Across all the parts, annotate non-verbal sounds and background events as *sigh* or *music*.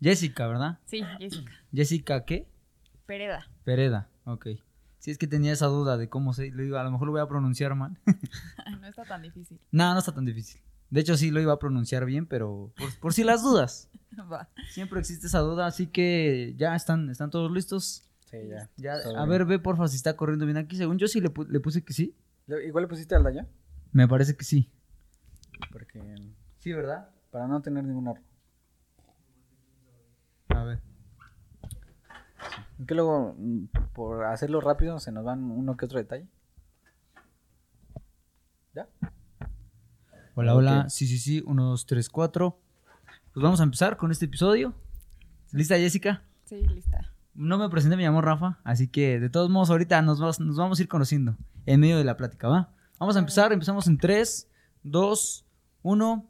Jessica, ¿verdad? Sí, Jessica. Jessica, ¿qué? Pereda. Pereda, ok. Sí, es que tenía esa duda de cómo se... Le digo, a lo mejor lo voy a pronunciar mal. *laughs* *laughs* no está tan difícil. no, no está tan difícil. De hecho, sí lo iba a pronunciar bien, pero por, por si las dudas. *laughs* Va. Siempre existe esa duda, así que ya están, están todos listos. Sí, ya. Ya, a bien. ver, ve porfa si está corriendo bien aquí. Según yo sí le, pu- le puse que sí. Igual le pusiste al ya, Me parece que sí. porque Sí, ¿verdad? para no tener ningún error. A ver. Que luego, mm, por hacerlo rápido, se nos van uno que otro detalle. ¿Ya? Hola, hola. Sí, sí, sí. Uno, dos, tres, cuatro. Pues vamos a empezar con este episodio. ¿Lista, Jessica? Sí, lista. No me presenté, me llamo Rafa. Así que, de todos modos, ahorita nos, vas- nos vamos a ir conociendo en medio de la plática, ¿va? Vamos a empezar. Empezamos en 3, 2, 1.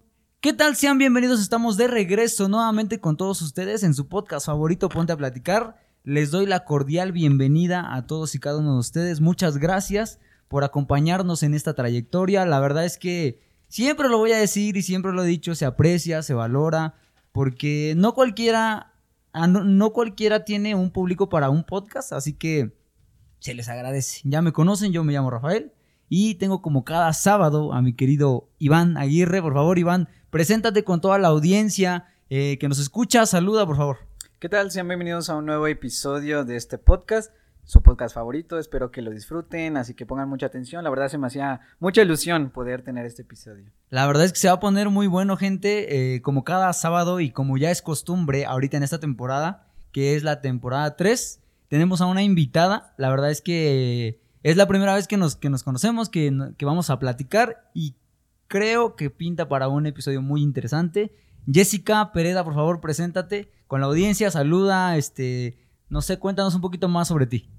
¿Qué tal? Sean bienvenidos. Estamos de regreso nuevamente con todos ustedes en su podcast favorito, Ponte a Platicar. Les doy la cordial bienvenida a todos y cada uno de ustedes. Muchas gracias por acompañarnos en esta trayectoria. La verdad es que siempre lo voy a decir y siempre lo he dicho, se aprecia, se valora, porque no cualquiera, ah, no, cualquiera tiene un público para un podcast, así que se les agradece. Ya me conocen, yo me llamo Rafael y tengo como cada sábado a mi querido Iván Aguirre. Por favor, Iván, preséntate con toda la audiencia eh, que nos escucha. Saluda, por favor. ¿Qué tal? Sean bienvenidos a un nuevo episodio de este podcast, su podcast favorito. Espero que lo disfruten, así que pongan mucha atención. La verdad se me hacía mucha ilusión poder tener este episodio. La verdad es que se va a poner muy bueno, gente, eh, como cada sábado y como ya es costumbre ahorita en esta temporada, que es la temporada 3, tenemos a una invitada. La verdad es que es la primera vez que nos, que nos conocemos, que, que vamos a platicar y creo que pinta para un episodio muy interesante. Jessica Pereda, por favor, preséntate con la audiencia, saluda, este, no sé, cuéntanos un poquito más sobre ti.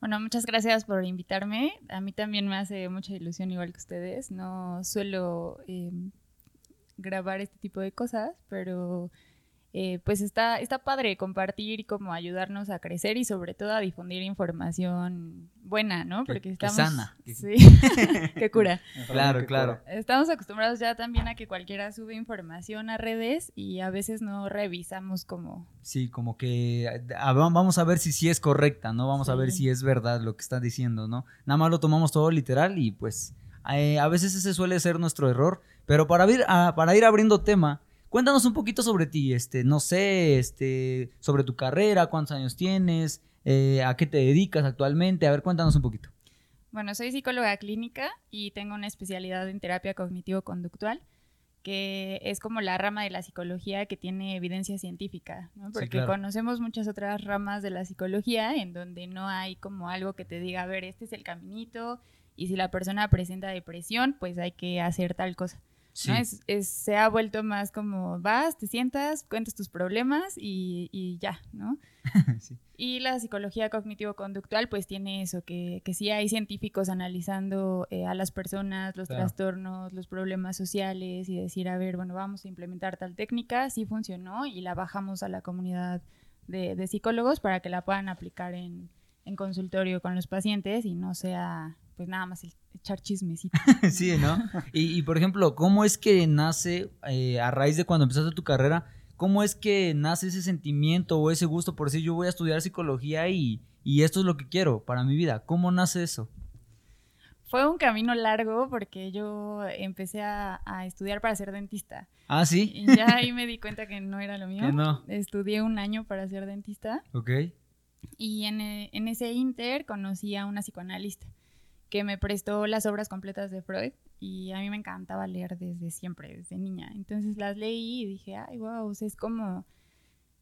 Bueno, muchas gracias por invitarme. A mí también me hace mucha ilusión, igual que ustedes. No suelo eh, grabar este tipo de cosas, pero eh, pues está, está padre compartir y como ayudarnos a crecer y sobre todo a difundir información buena, ¿no? Que- Porque que estamos... sana. Sí, *laughs* *laughs* qué cura. Claro, Qué claro. cura. Estamos acostumbrados ya también a que cualquiera sube información a redes y a veces no revisamos como... Sí, como que ah, va- vamos a ver si sí es correcta, ¿no? Vamos a ver si es verdad lo que está diciendo, ¿no? Nada más lo tomamos todo literal y pues eh, a veces ese suele ser nuestro error. Pero para ir, a- para ir abriendo tema, cuéntanos un poquito sobre ti, este, no sé, este, sobre tu carrera, cuántos años tienes, eh, a qué te dedicas actualmente, a ver, cuéntanos un poquito. Bueno, soy psicóloga clínica y tengo una especialidad en terapia cognitivo-conductual, que es como la rama de la psicología que tiene evidencia científica, ¿no? Porque claro. conocemos muchas otras ramas de la psicología en donde no hay como algo que te diga, a ver, este es el caminito y si la persona presenta depresión, pues hay que hacer tal cosa. Sí, ¿no? Es, es- se ha vuelto más como vas, te sientas, cuentas tus problemas y, y ya, ¿no? *laughs* sí. Y la psicología cognitivo-conductual pues tiene eso, que, que sí hay científicos analizando eh, a las personas, los Claro. trastornos, los problemas sociales y decir, a ver, bueno, vamos a implementar tal técnica, sí funcionó y la bajamos a la comunidad de, de psicólogos para que la puedan aplicar en, en consultorio con los pacientes y no sea pues nada más el echar chismecito. *laughs* Sí, ¿no? Y, y, por ejemplo, ¿cómo es que nace, eh, a raíz de cuando empezaste tu carrera, cómo es que nace ese sentimiento o ese gusto por decir yo voy a estudiar psicología y, y esto es lo que quiero para mi vida? ¿Cómo nace eso? Fue un camino largo porque yo empecé a, a estudiar para ser dentista. Ah, sí, Y ya ahí me di cuenta que no era lo *laughs* mío. que no. Estudié un año para ser dentista Ok. Y en, e- en ese inter conocí a una psicoanalista que me prestó las obras completas de Freud y a mí me encantaba leer desde siempre, desde niña. Entonces las leí y dije, ay, wow, o sea, es como,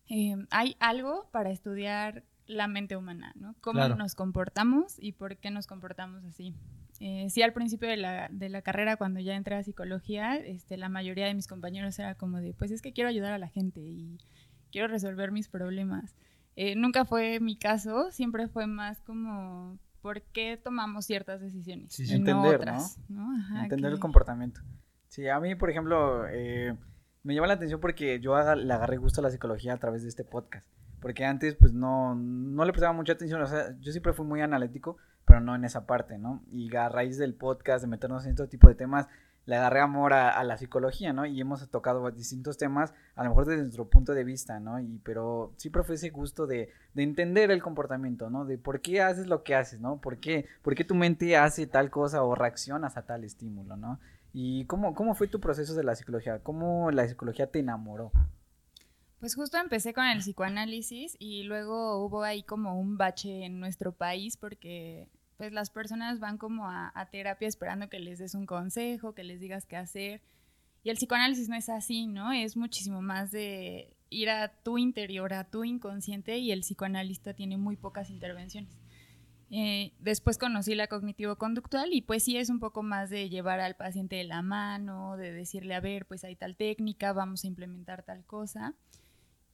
eh, hay algo para estudiar la mente humana, ¿no? Cómo Claro. nos comportamos y por qué nos comportamos así. Eh, sí, al principio de la, de la carrera, cuando ya entré a psicología, este, la mayoría de mis compañeros era como de, pues es que quiero ayudar a la gente y quiero resolver mis problemas. Eh, nunca fue mi caso, siempre fue más como, ¿por qué tomamos ciertas decisiones? Sí, sí. y no Entender, otras, ¿no? Ajá, Entender el comportamiento. Sí, a mí, por ejemplo, eh, me llama la atención porque yo le agarré gusto a la psicología a través de este podcast. Porque antes, pues, no, no le prestaba mucha atención. O sea, yo siempre fui muy analítico, pero no en esa parte, ¿no? Y a raíz del podcast, de meternos en este tipo de temas, le agarré amor a, la psicología, ¿no? Y hemos tocado distintos temas, a lo mejor desde nuestro punto de vista, ¿no? Y, pero siempre fue ese gusto de, de entender el comportamiento, ¿no? De por qué haces lo que haces, ¿no? ¿Por qué, por qué tu mente hace tal cosa o reaccionas a tal estímulo, ¿no? ¿Y cómo, cómo fue tu proceso de la psicología? ¿Cómo la psicología te enamoró? Pues justo empecé con el psicoanálisis y luego hubo ahí como un bache en nuestro país porque pues las personas van como a, terapia esperando que les des un consejo, que les digas qué hacer. Y el psicoanálisis no es así, ¿no? Es muchísimo más de ir a tu interior, a tu inconsciente y el psicoanalista tiene muy pocas intervenciones. Eh, después conocí la cognitivo-conductual y pues sí es un poco más de llevar al paciente de la mano, de decirle, a ver, pues hay tal técnica, vamos a implementar tal cosa.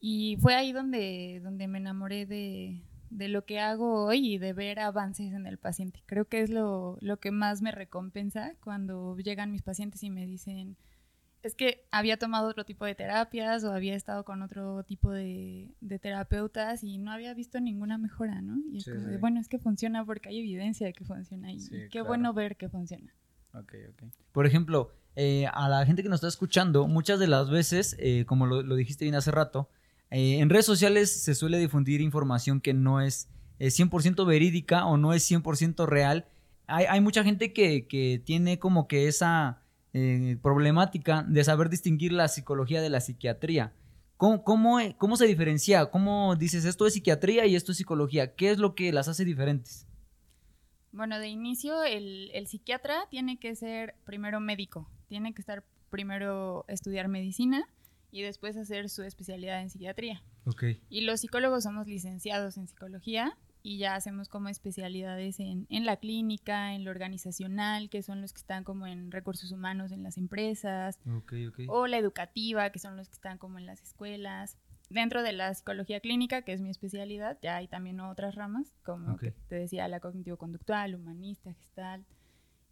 Y fue ahí donde, donde me enamoré de, lo que hago hoy y de ver avances en el paciente. Creo que es lo, lo que más me recompensa cuando llegan mis pacientes y me dicen, es que había tomado otro tipo de terapias o había estado con otro tipo de, terapeutas y no había visto ninguna mejora, ¿no? Y es de, bueno, es que funciona porque hay evidencia de que funciona y, qué bueno ver que funciona. Ok, ok. Por ejemplo, eh, a la gente que nos está escuchando, muchas de las veces, eh, como lo, dijiste bien hace rato, eh, en redes sociales se suele difundir información que no es 100% verídica o no es 100% real. Hay, mucha gente que, que tiene como que esa eh, problemática de saber distinguir la psicología de la psiquiatría. ¿Cómo, cómo, se diferencia? ¿Cómo dices esto es psiquiatría y esto es psicología? ¿Qué es lo que las hace diferentes? Bueno, de inicio el, psiquiatra tiene que ser primero médico, tiene que estar primero estudiar medicina y después hacer su especialidad en psiquiatría. Okay. Y los psicólogos somos licenciados en psicología y ya hacemos como especialidades en, en, la clínica, en lo organizacional, que son los que están como en recursos humanos en las empresas, o la educativa, que son los que están como en las escuelas. Dentro de la psicología clínica, que es mi especialidad, ya hay también otras ramas, como te decía, la cognitivo-conductual, humanista, gestal,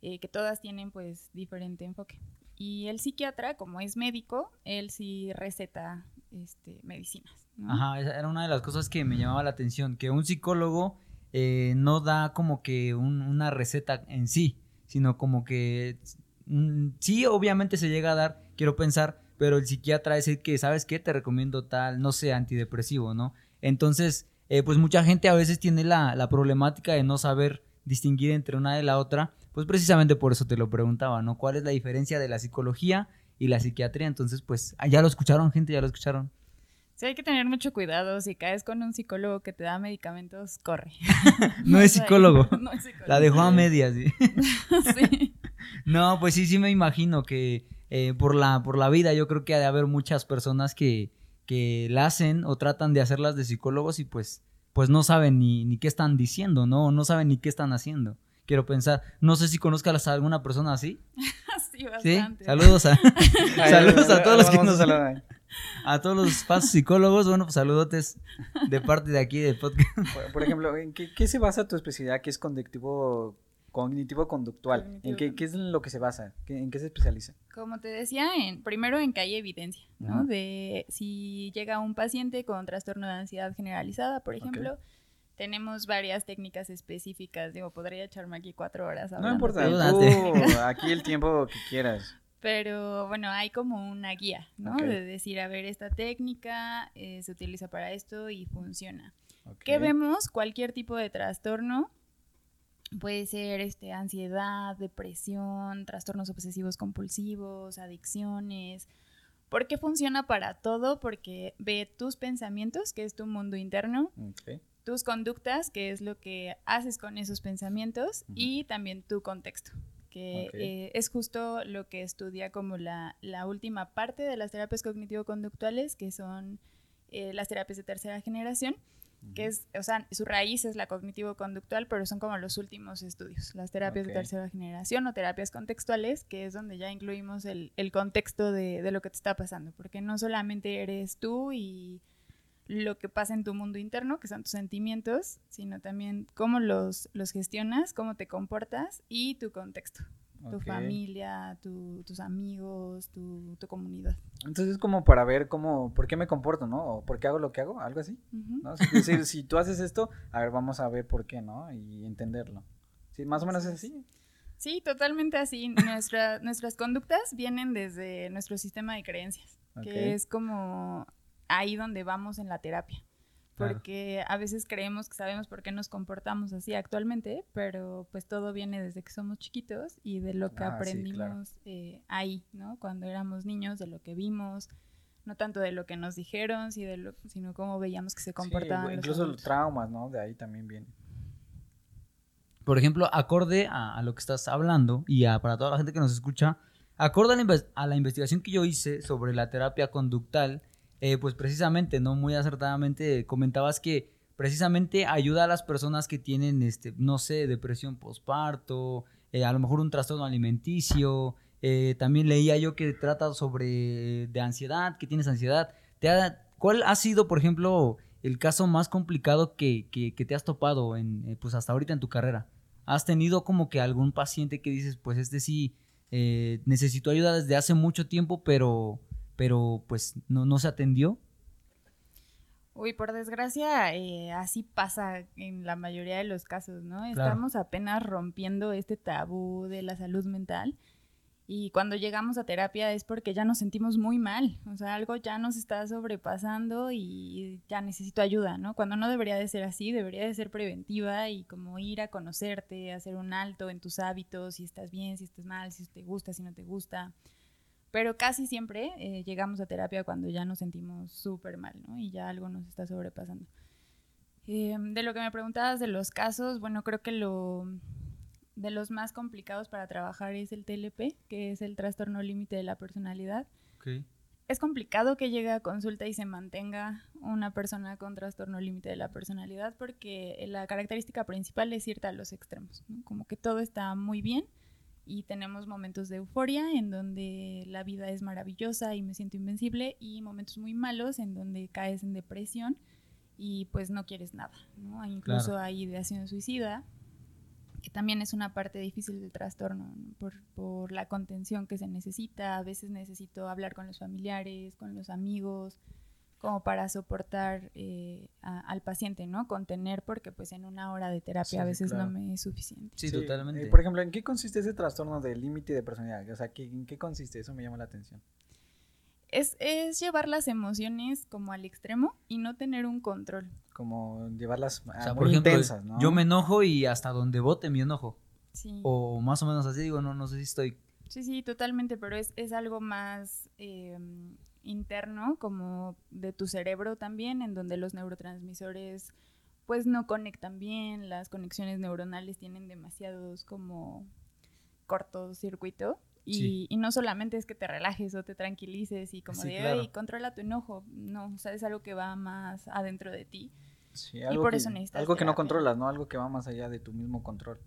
eh, que todas tienen pues diferente enfoque. Y el psiquiatra, como es médico, él sí receta este, medicinas. Ajá, era una de las cosas que me llamaba la atención, que un psicólogo eh, no da como que una receta en sí, sino como que mm, sí, obviamente se llega a dar, quiero pensar, pero el psiquiatra es el que, ¿sabes qué? Te recomiendo tal, no sé, antidepresivo, ¿no? Entonces, eh, pues mucha gente a veces tiene la, la problemática de no saber distinguir entre una de la otra, pues precisamente por eso te lo preguntaba, ¿no? ¿Cuál es la diferencia de la psicología y la psiquiatría? Entonces, pues, ah, ya lo escucharon, gente, ya lo escucharon. Sí, hay que tener mucho cuidado. Si caes con un psicólogo que te da medicamentos, corre. *laughs* *laughs* *laughs* no, es psicólogo. La dejó a medias. ¿sí? sí. No, pues sí, sí me imagino que eh, por, la, por la vida yo creo que ha de haber muchas personas que, que la hacen o tratan de hacerlas de psicólogos y pues, pues no saben ni, ni qué están diciendo, ¿no? No saben ni qué están haciendo. Quiero pensar, no sé si conozcas a alguna persona así. *laughs* sí, bastante. Saludos a, *laughs* saludos a todos los que nos a todos los pasos psicólogos, bueno, pues saludotes de parte de aquí del podcast. Por, ejemplo, ¿en qué, se basa tu especialidad que es cognitivo cognitivo conductual? ¿En qué, es lo que se basa? ¿En qué se especializa? Como te decía, en, primero en que hay evidencia, ¿no? De si llega un paciente con trastorno de ansiedad generalizada, por ejemplo, tenemos varias técnicas específicas. Digo, podría echarme aquí cuatro horas No importa, *laughs* aquí el tiempo que quieras. Pero bueno, hay como una guía, ¿no? De decir, a ver, esta técnica eh, se utiliza para esto y funciona. ¿Qué vemos? Cualquier tipo de trastorno. Puede ser este, ansiedad, depresión, trastornos obsesivos compulsivos, adicciones. ¿Por qué funciona para todo? Porque ve tus pensamientos, que es tu mundo interno, tus conductas, que es lo que haces con esos pensamientos, y también tu contexto que eh, es justo lo que estudia como la, la última parte de las terapias cognitivo-conductuales, que son eh, las terapias de tercera generación, que es, o sea, su raíz es la cognitivo-conductual, pero son como los últimos estudios, las terapias de tercera generación o terapias contextuales, que es donde ya incluimos el, el contexto de, de, lo que te está pasando, porque no solamente eres tú y lo que pasa en tu mundo interno, que son tus sentimientos, sino también cómo los, los gestionas, cómo te comportas y tu contexto. Tu familia, tus amigos, tu, comunidad. Entonces es como para ver cómo, por qué me comporto, ¿no? O por qué hago lo que hago, algo así. Es decir, si tú haces esto, a ver, vamos a ver por qué, ¿no? Y entenderlo. Sí, más o menos es así. Sí, totalmente así. *laughs* Nuestra, nuestras conductas vienen desde nuestro sistema de creencias, que es como ahí donde vamos en la terapia. Porque a veces creemos que sabemos por qué nos comportamos así actualmente, pero pues todo viene desde que somos chiquitos y de lo que ah, aprendimos eh, ahí, ¿no? Cuando éramos niños, de lo que vimos, no tanto de lo que nos dijeron, sino cómo veíamos que se comportaban. incluso los traumas, ¿no? De ahí también viene por ejemplo, acorde a, lo que estás hablando y para toda la gente que nos escucha, acorde a la, investigación que yo hice sobre la terapia conductal, eh, pues precisamente, ¿no? Muy acertadamente comentabas que precisamente ayuda a las personas que tienen, este, no sé, depresión postparto, eh, a lo mejor un trastorno alimenticio, eh, también leía yo que trata sobre de ansiedad, que tienes ansiedad. ¿Te ¿Cuál ha sido, por ejemplo, el caso más complicado que, que, te has topado en, pues hasta ahorita en tu carrera? ¿Has tenido como que algún paciente que dices, pues este sí eh, necesitó ayuda desde hace mucho tiempo, pero, pero pues no, no se atendió? Uy, por desgracia, eh, así pasa en la mayoría de los casos, ¿no? Estamos apenas rompiendo este tabú de la salud mental y cuando llegamos a terapia es porque ya nos sentimos muy mal, o sea, algo ya nos está sobrepasando y ya necesito ayuda, ¿no? Cuando no debería de ser así, debería de ser preventiva y como ir a conocerte, hacer un alto en tus hábitos, si estás bien, si estás mal, si te gusta, si no te gusta. Pero casi siempre eh, llegamos a terapia cuando ya nos sentimos súper mal, ¿no? Y ya algo nos está sobrepasando. Em, de lo que me preguntabas de los casos, bueno, creo que lo de los más complicados para trabajar es el TLP, que es el trastorno límite de la personalidad. Es complicado que llegue a consulta y se mantenga una persona con trastorno límite de la personalidad porque la característica principal es irte a los extremos, como que todo está muy bien y tenemos momentos de euforia en donde la vida es maravillosa y me siento invencible y momentos muy malos en donde caes en depresión y pues no quieres nada, Incluso hay ideación suicida que también es una parte difícil del trastorno, por, la contención que se necesita. A veces necesito hablar con los familiares, con los amigos, como para soportar eh, al paciente, ¿no? Contener, porque pues en una hora de terapia a veces no me es suficiente. Sí, totalmente. Eh, por ejemplo, ¿en qué consiste ese trastorno del límite de personalidad? O sea, ¿en qué consiste? Eso me llama la atención es, es, llevar las emociones como al extremo y no tener un control. Como llevarlas muy intensas, ¿no? Yo me enojo y hasta donde vote mi enojo. Sí. O más o menos así digo, no, no sé si estoy... Sí, sí, totalmente, pero es, es algo más em, interno, como de tu cerebro también, en donde los neurotransmisores pues no conectan bien, las conexiones neuronales tienen demasiados como cortocircuito y, y, no solamente es que te relajes o te tranquilices y como de, controla tu enojo. No, o sea, es algo que va más adentro de ti. Sí, algo y por que, eso necesitas Algo que no controlas, ¿no? Algo que va más allá de tu mismo control.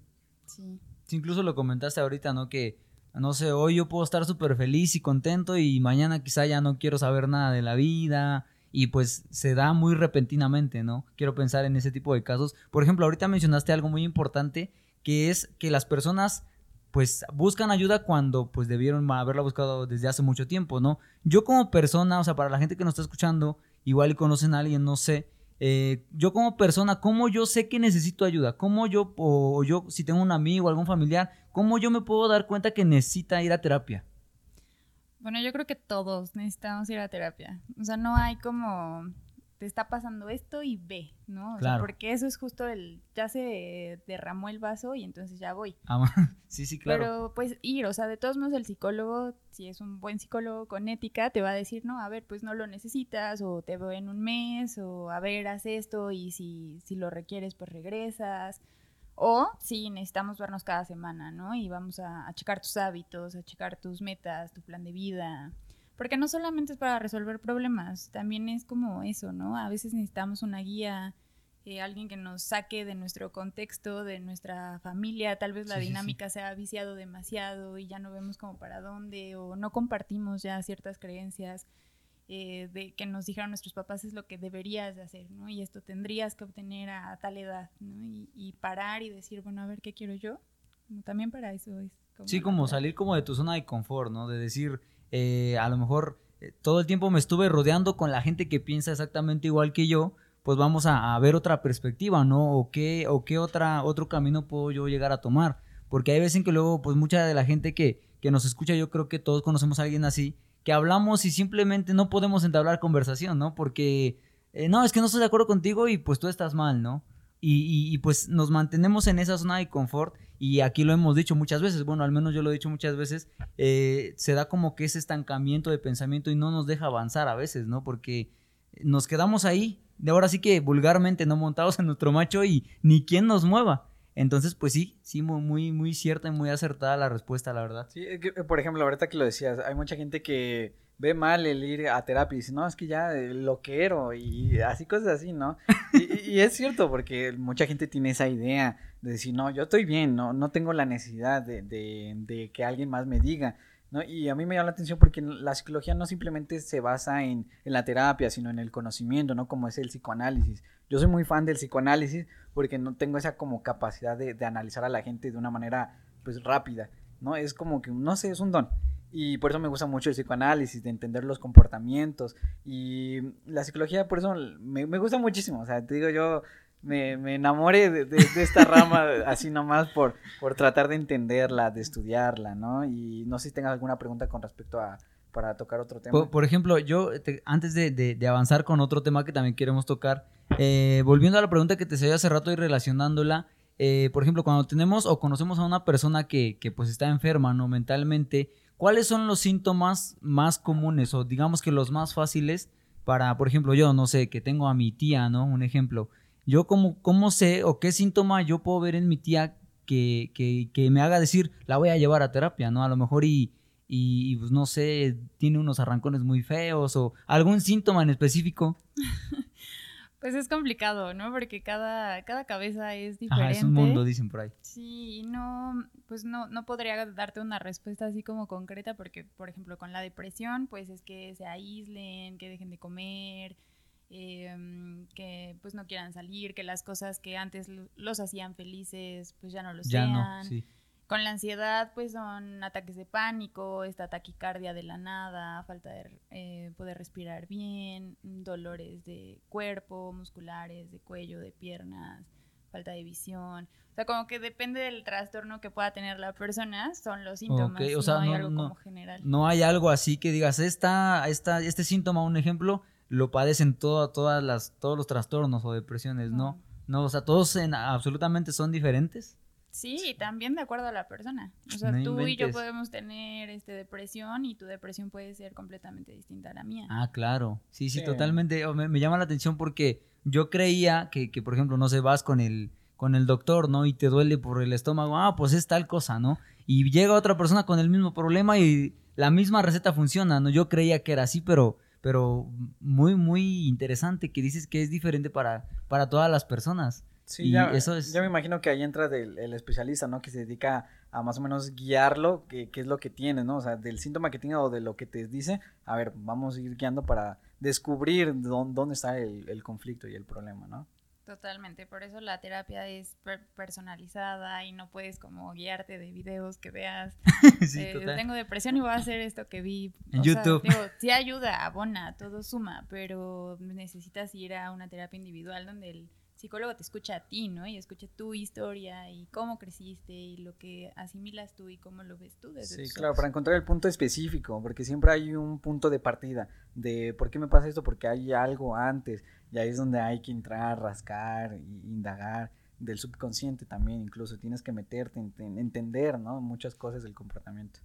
Sí. Incluso lo comentaste ahorita, ¿no? Que, no sé, hoy yo puedo estar súper feliz y contento y mañana quizá ya no quiero saber nada de la vida y pues se da muy repentinamente, ¿no? Quiero pensar en ese tipo de casos. Por ejemplo, ahorita mencionaste algo muy importante que es que las personas pues buscan ayuda cuando pues debieron haberla buscado desde hace mucho tiempo, ¿no? Yo como persona, o sea, para la gente que nos está escuchando, igual y conocen a alguien, no sé, eh, yo como persona, ¿cómo yo sé que necesito ayuda? ¿Cómo yo, o yo, si tengo un amigo, algún familiar, cómo yo me puedo dar cuenta que necesita ir a terapia? Bueno, yo creo que todos necesitamos ir a terapia. O sea, no hay como te está pasando esto y ve, ¿no? O sea, porque eso es justo el, ya se derramó el vaso y entonces ya voy. Ah, *laughs* sí, sí, claro. Pero pues ir, o sea, de todos modos el psicólogo, si es un buen psicólogo con ética, te va a decir, no, a ver, pues no lo necesitas, o te veo en un mes, o a ver, haz esto, y si, si lo requieres, pues regresas. O si necesitamos vernos cada semana, ¿no? Y vamos a, a checar tus hábitos, a checar tus metas, tu plan de vida. Porque no solamente es para resolver problemas, también es como eso, ¿no? A veces necesitamos una guía, eh, alguien que nos saque de nuestro contexto, de nuestra familia, tal vez la dinámica se ha viciado demasiado y ya no vemos como para dónde, o no compartimos ya ciertas creencias. Eh, de que nos dijeron nuestros papás es lo que deberías de hacer, ¿no? Y esto tendrías que obtener a, tal edad, ¿no? Y, parar y decir, bueno, a ver, ¿qué quiero yo? también para eso es. sí, como salir como de tu zona de confort, ¿no? De decir, eh, a lo mejor eh, todo el tiempo me estuve rodeando con la gente que piensa exactamente igual que yo, pues vamos a, ver otra perspectiva, ¿no? O qué, o qué otra, otro camino puedo yo llegar a tomar. porque hay veces en que luego, pues mucha de la gente que, que nos escucha, yo creo que todos conocemos a alguien así, que hablamos y simplemente no podemos entablar conversación, ¿no? Porque, eh, no, es que no estoy de acuerdo contigo y pues tú estás mal, ¿no? Y, y, pues nos mantenemos en esa zona de confort y aquí lo hemos dicho muchas veces, bueno, al menos yo lo he dicho muchas veces, eh, se da como que ese estancamiento de pensamiento y no nos deja avanzar a veces, ¿no? Porque nos quedamos ahí, de ahora sí que vulgarmente no montados en nuestro macho y ni quien nos mueva. Entonces, pues sí, sí, muy, muy cierta y muy acertada la respuesta, la verdad. Sí, por ejemplo, ahorita que lo decías, hay mucha gente que ve mal el ir a terapia y dice, no, es que ya lo quiero y así cosas así, ¿no? *laughs* Y, es cierto, porque mucha gente tiene esa idea de decir, no, yo estoy bien, no, no tengo la necesidad de, de, de que alguien más me diga. ¿No? Y a mí me llama la atención porque la psicología no simplemente se basa en, en, la terapia, sino en el conocimiento, ¿no? Como es el psicoanálisis. Yo soy muy fan del psicoanálisis porque no tengo esa como capacidad de, de analizar a la gente de una manera, pues, rápida, ¿no? Es como que, no sé, es un don. Y por eso me gusta mucho el psicoanálisis, de entender los comportamientos. Y la psicología, por eso me, me gusta muchísimo. O sea, te digo, yo me, me enamoré de, esta rama *laughs* así nomás por, por tratar de entenderla, de estudiarla, ¿no? Y no sé si tengas alguna pregunta con respecto a, para tocar otro tema. Por, ejemplo, yo, antes de, de, avanzar con otro tema que también queremos tocar, eh, volviendo a la pregunta que te hacía hace rato y relacionándola, eh, por ejemplo, cuando tenemos o conocemos a una persona que, que pues está enferma, ¿no? Mentalmente, ¿cuáles son los síntomas más comunes o digamos que los más fáciles para, por ejemplo, yo, no sé, que tengo a mi tía, ¿no? Un ejemplo. Yo cómo, cómo sé o qué síntoma yo puedo ver en mi tía que, que, que, me haga decir, la voy a llevar a terapia, ¿no? A lo mejor y, y pues no sé, tiene unos arrancones muy feos o algún síntoma en específico. *laughs* Pues es complicado, ¿no? Porque cada, cada cabeza es diferente. Ajá, es un mundo, dicen por ahí. Sí, no, pues no, no podría darte una respuesta así como concreta, porque, por ejemplo, con la depresión, pues es que se aíslen, que dejen de comer, em, que pues no quieran salir, que las cosas que antes los hacían felices, pues ya no lo ya sean. No, sí. Con la ansiedad, pues son ataques de pánico, esta taquicardia de la nada, falta de eh, poder respirar bien, dolores de cuerpo, musculares, de cuello, de piernas, falta de visión. O sea, como que depende del trastorno que pueda tener la persona, son los síntomas. O sea, no, hay algo como general. No hay algo así que digas, esta, esta, este síntoma, un ejemplo, lo padecen todo, todas las, todos los trastornos o depresiones, ¿no? No, o sea, todos en, absolutamente son diferentes. Sí, también de acuerdo a la persona. O sea, tú y yo podemos tener este depresión y tu depresión puede ser completamente distinta a la mía. Ah, claro. Sí, sí, totalmente. Oh, me, llama la atención porque yo creía que, que, por ejemplo, no sé, vas con el, con el doctor, ¿no? Y te duele por el estómago. Ah, pues es tal cosa, ¿no? Y llega otra persona con el mismo problema y la misma receta funciona, ¿no? Yo creía que era así, pero pero muy, muy interesante que dices que es diferente para, para todas las personas. Sí, ya, eso es... ya me imagino que ahí entra del, el especialista, ¿no? Que se dedica a más o menos guiarlo, qué es lo que tiene, ¿no? O sea, del síntoma que tiene o de lo que te dice, a ver, vamos a ir guiando para descubrir dónde, dónde está el, el, conflicto y el problema, ¿no? Totalmente, por eso la terapia es personalizada y no puedes como guiarte de videos que veas. *laughs* sí, eh, tengo depresión y voy a hacer esto que vi. En YouTube. digo, sí ayuda, abona, todo suma, pero necesitas ir a una terapia individual donde el psicólogo te escucha a ti, ¿no? Y escucha tu historia y cómo creciste y lo que asimilas tú y cómo lo ves tú desde Sí, claro, para encontrar el punto específico, porque siempre hay un punto de partida de por qué me pasa esto, porque hay algo antes, y ahí es donde hay que entrar, rascar, indagar del subconsciente también, incluso tienes que meterte, en, entender, ¿no? Muchas cosas del comportamiento.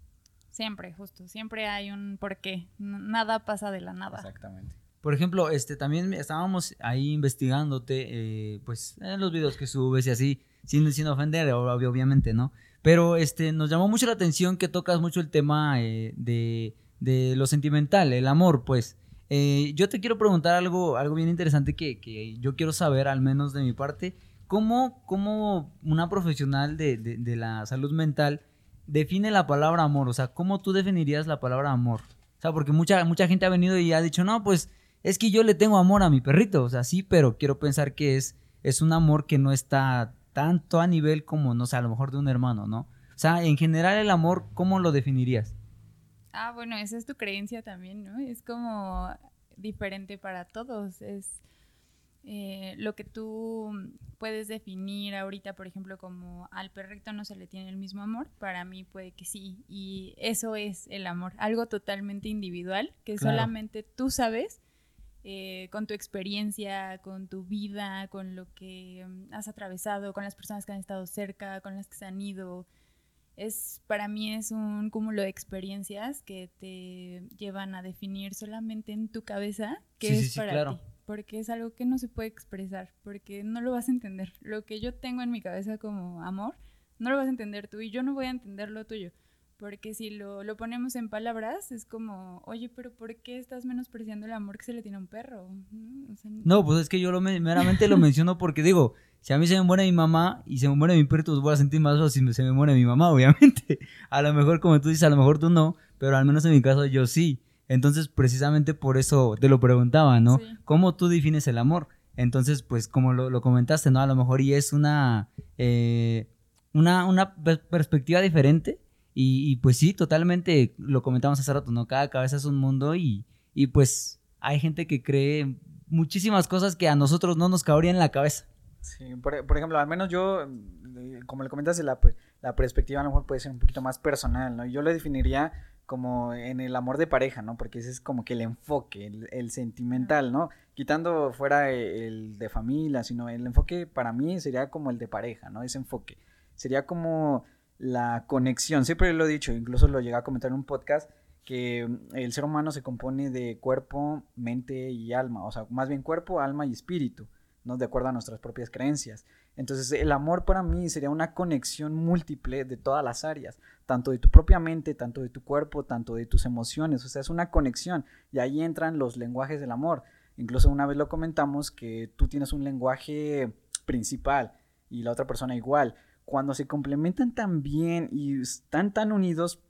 Siempre, justo, siempre hay un porqué, nada pasa de la nada. Exactamente. Por ejemplo, este, también estábamos ahí investigándote, eh, pues, en los videos que subes y así, sin, sin ofender, obviamente, ¿no? Pero este, nos llamó mucho la atención que tocas mucho el tema eh, de, de, lo sentimental, el amor, pues. Eh, yo te quiero preguntar algo, algo bien interesante que, que, yo quiero saber, al menos de mi parte. ¿Cómo, cómo una profesional de, de, de la salud mental define la palabra amor? O sea, ¿cómo tú definirías la palabra amor? O sea, porque mucha, mucha gente ha venido y ha dicho, no, pues es que yo le tengo amor a mi perrito, o sea, sí, pero quiero pensar que es, es un amor que no está tanto a nivel como, no sé, a lo mejor de un hermano, ¿no? O sea, en general el amor, ¿cómo lo definirías? Ah, bueno, esa es tu creencia también, ¿no? Es como diferente para todos, es... eh, lo que tú puedes definir ahorita, por ejemplo, como al perrito no se le tiene el mismo amor, para mí puede que sí. Y eso es el amor, algo totalmente individual que solamente tú sabes eh, con tu experiencia, con tu vida, con lo que mm, has atravesado, con las personas que han estado cerca, con las que se han ido. Es, para mí es un cúmulo de experiencias que te llevan a definir solamente en tu cabeza qué es para ti porque es algo que no se puede expresar, porque no lo vas a entender. Lo que yo tengo en mi cabeza como amor, no lo vas a entender tú y yo no voy a entender lo tuyo. Porque si lo, lo ponemos en palabras, es como, oye, pero ¿por qué estás menospreciando el amor que se le tiene a un perro? no, pues es que yo lo meramente lo menciono porque digo, si a mí se me muere mi mamá y se me muere mi perro, pues voy a sentir más o si se me muere mi mamá, obviamente. *laughs* A lo mejor, como tú dices, a lo mejor tú no, pero al menos en mi caso yo sí. Entonces, precisamente por eso te lo preguntaba, ¿no? ¿Cómo tú defines el amor? Entonces, pues como lo, comentaste, ¿no? A lo mejor y es una, eh, una, una perspectiva diferente y, pues sí, totalmente lo comentamos hace rato, ¿no? Cada cabeza es un mundo y, y pues hay gente que cree muchísimas cosas que a nosotros no nos cabrían en la cabeza. Sí, por, ejemplo, al menos yo, eh, como le comentas, la, la perspectiva a lo mejor puede ser un poquito más personal, ¿no? Yo lo definiría como en el amor de pareja, ¿no? Porque ese es como que el enfoque, el, sentimental, ¿no? Quitando fuera e, el de familia, sino el enfoque para mí sería como el de pareja, ¿no? Ese enfoque. Sería como la conexión, siempre lo he dicho, incluso lo llegué a comentar en un podcast, que mm, el ser humano se compone de cuerpo, mente y alma, o sea, más bien cuerpo, alma y espíritu, ¿no? De acuerdo a nuestras propias creencias. Entonces, el amor para mí sería una conexión múltiple de todas las áreas, tanto de tu propia mente, tanto de tu cuerpo, tanto de tus emociones, o sea, es una conexión y ahí entran los lenguajes del amor. Incluso una vez lo comentamos que tú tienes un lenguaje principal y la otra persona igual. Cuando se complementan tan bien y están tan unidos,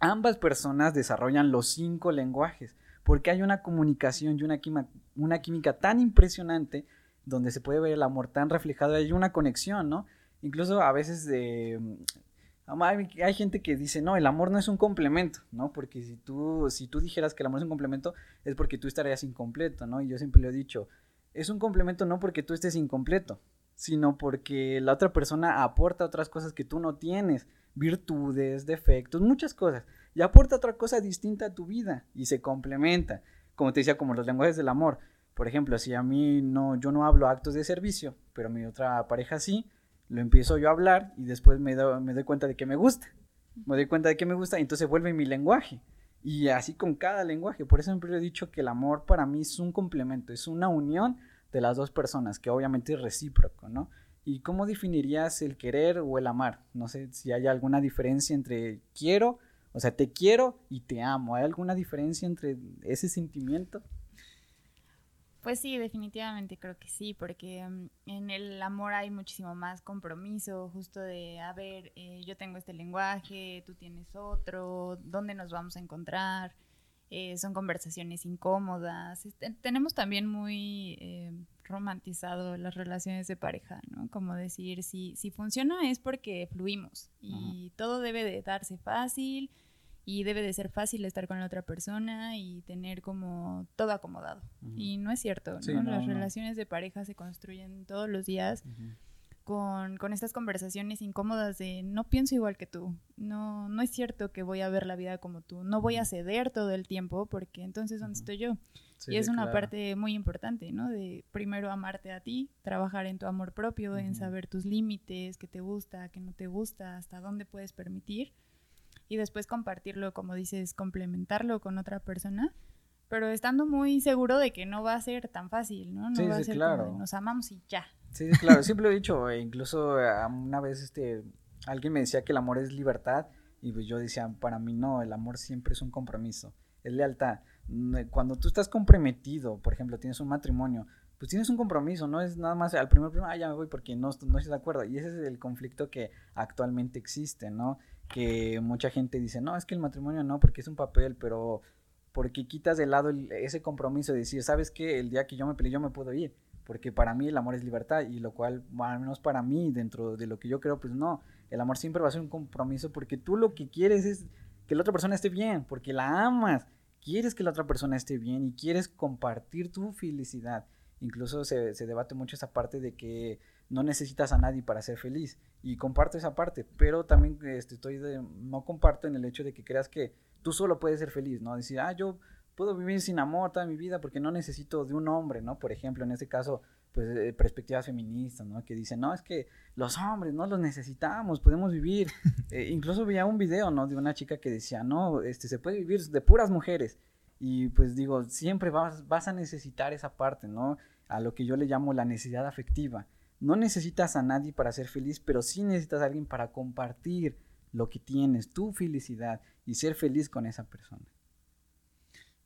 ambas personas desarrollan los cinco lenguajes, porque hay una comunicación y una, una química tan impresionante donde se puede ver el amor tan reflejado, hay una conexión, ¿no? Incluso a veces de... Hay, gente que dice, no, el amor no es un complemento, ¿no? Porque si tú, si tú dijeras que el amor es un complemento, es porque tú estarías incompleto, ¿no? Y yo siempre lo he dicho, es un complemento no porque tú estés incompleto, sino porque la otra persona aporta otras cosas que tú no tienes, virtudes, defectos, muchas cosas, y aporta otra cosa distinta a tu vida y se complementa, como te decía, como los lenguajes del amor. Por ejemplo, si a mí no, yo no hablo actos de servicio, pero mi otra pareja sí, lo empiezo yo a hablar y después me, me doy cuenta de que me gusta. Me doy cuenta de que me gusta y entonces vuelve mi lenguaje. Y así con cada lenguaje. Por eso siempre he dicho que el amor para mí es un complemento, es una unión de las dos personas, que obviamente es recíproco, ¿no? ¿Y cómo definirías el querer o el amar? No sé si hay alguna diferencia entre quiero, o sea, te quiero y te amo. ¿Hay alguna diferencia entre ese sentimiento? Pues sí, definitivamente creo que sí, porque mm, en el amor hay muchísimo más compromiso, justo de, a ver, eh, yo tengo este lenguaje, tú tienes otro, ¿dónde nos vamos a encontrar? Eh, son conversaciones incómodas. Tenemos también muy eh, romantizado las relaciones de pareja, ¿no? Como decir, si, si funciona es porque fluimos y todo debe de darse fácil y debe de ser fácil estar con la otra persona y tener como todo acomodado. Y no es cierto, ¿no? Las relaciones de pareja se construyen todos los días con, con, estas conversaciones incómodas de no pienso igual que tú, no, no es cierto que voy a ver la vida como tú, no voy a ceder todo el tiempo porque entonces ¿dónde estoy yo? y es una parte muy importante, ¿no? De primero amarte a ti, trabajar en tu amor propio, en saber tus límites, qué te gusta, qué no te gusta, hasta dónde puedes permitir y después compartirlo, como dices, complementarlo con otra persona, pero estando muy seguro de que no va a ser tan fácil, ¿no? No va a ser claro. como nos amamos y ya. Sí, claro, siempre lo he dicho, e incluso eh, una vez este alguien me decía que el amor es libertad y pues yo decía, para mí no, el amor siempre es un compromiso, es lealtad. Cuando tú estás comprometido, por ejemplo, tienes un matrimonio, pues tienes un compromiso, no es nada más al primer primer, ah, ya me voy porque no, no estoy de acuerdo. Y ese es el conflicto que actualmente existe, ¿no? que mucha gente dice, no, es que el matrimonio no, porque es un papel, pero porque quitas de lado ese compromiso de decir, sabes que el día que yo me peleé yo me puedo ir, porque para mí el amor es libertad y lo cual, al menos para mí, dentro de lo que yo creo, pues no, el amor siempre va a ser un compromiso porque tú lo que quieres es que la otra persona esté bien, porque la amas, quieres que la otra persona esté bien y quieres compartir tu felicidad. Incluso se, se debate mucho esa parte de que no necesitas a nadie para ser feliz. Y comparto esa parte, pero también este, estoy no comparto en el hecho de que creas que tú solo puedes ser feliz, ¿no? Decir, ah, yo puedo vivir sin amor toda mi vida porque no necesito de un hombre, ¿no? Por ejemplo, en este caso, pues eh, perspectivas feministas, ¿no? Que dicen, no, es que los hombres no los necesitamos, podemos vivir. *laughs* Eh, incluso veía un video, ¿no? De una chica que decía, no, este, se puede vivir de puras mujeres. Y pues digo, siempre vas, vas a necesitar esa parte, ¿no? A lo que yo le llamo la necesidad afectiva. No necesitas a nadie para ser feliz, pero sí necesitas a alguien para compartir lo que tienes, tu felicidad y ser feliz con esa persona.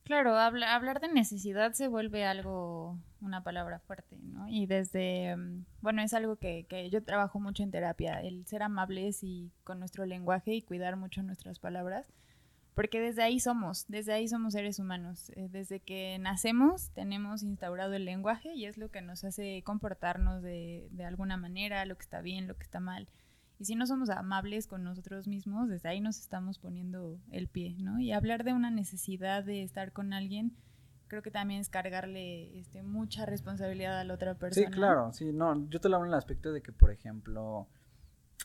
Claro, hablar de necesidad se vuelve algo, una palabra fuerte, ¿no? Y desde, mm, bueno, es algo que, que, yo trabajo mucho en terapia, el ser amables y con nuestro lenguaje y cuidar mucho nuestras palabras, porque desde ahí somos, desde ahí somos seres humanos. Eh, desde que nacemos tenemos instaurado el lenguaje y es lo que nos hace comportarnos de, de alguna manera, lo que está bien, lo que está mal. Y si no somos amables con nosotros mismos, desde ahí nos estamos poniendo el pie, ¿no? Y hablar de una necesidad de estar con alguien, creo que también es cargarle este, mucha responsabilidad a la otra persona. Sí, claro, sí, no, yo te lo hablo en el aspecto de que, por ejemplo,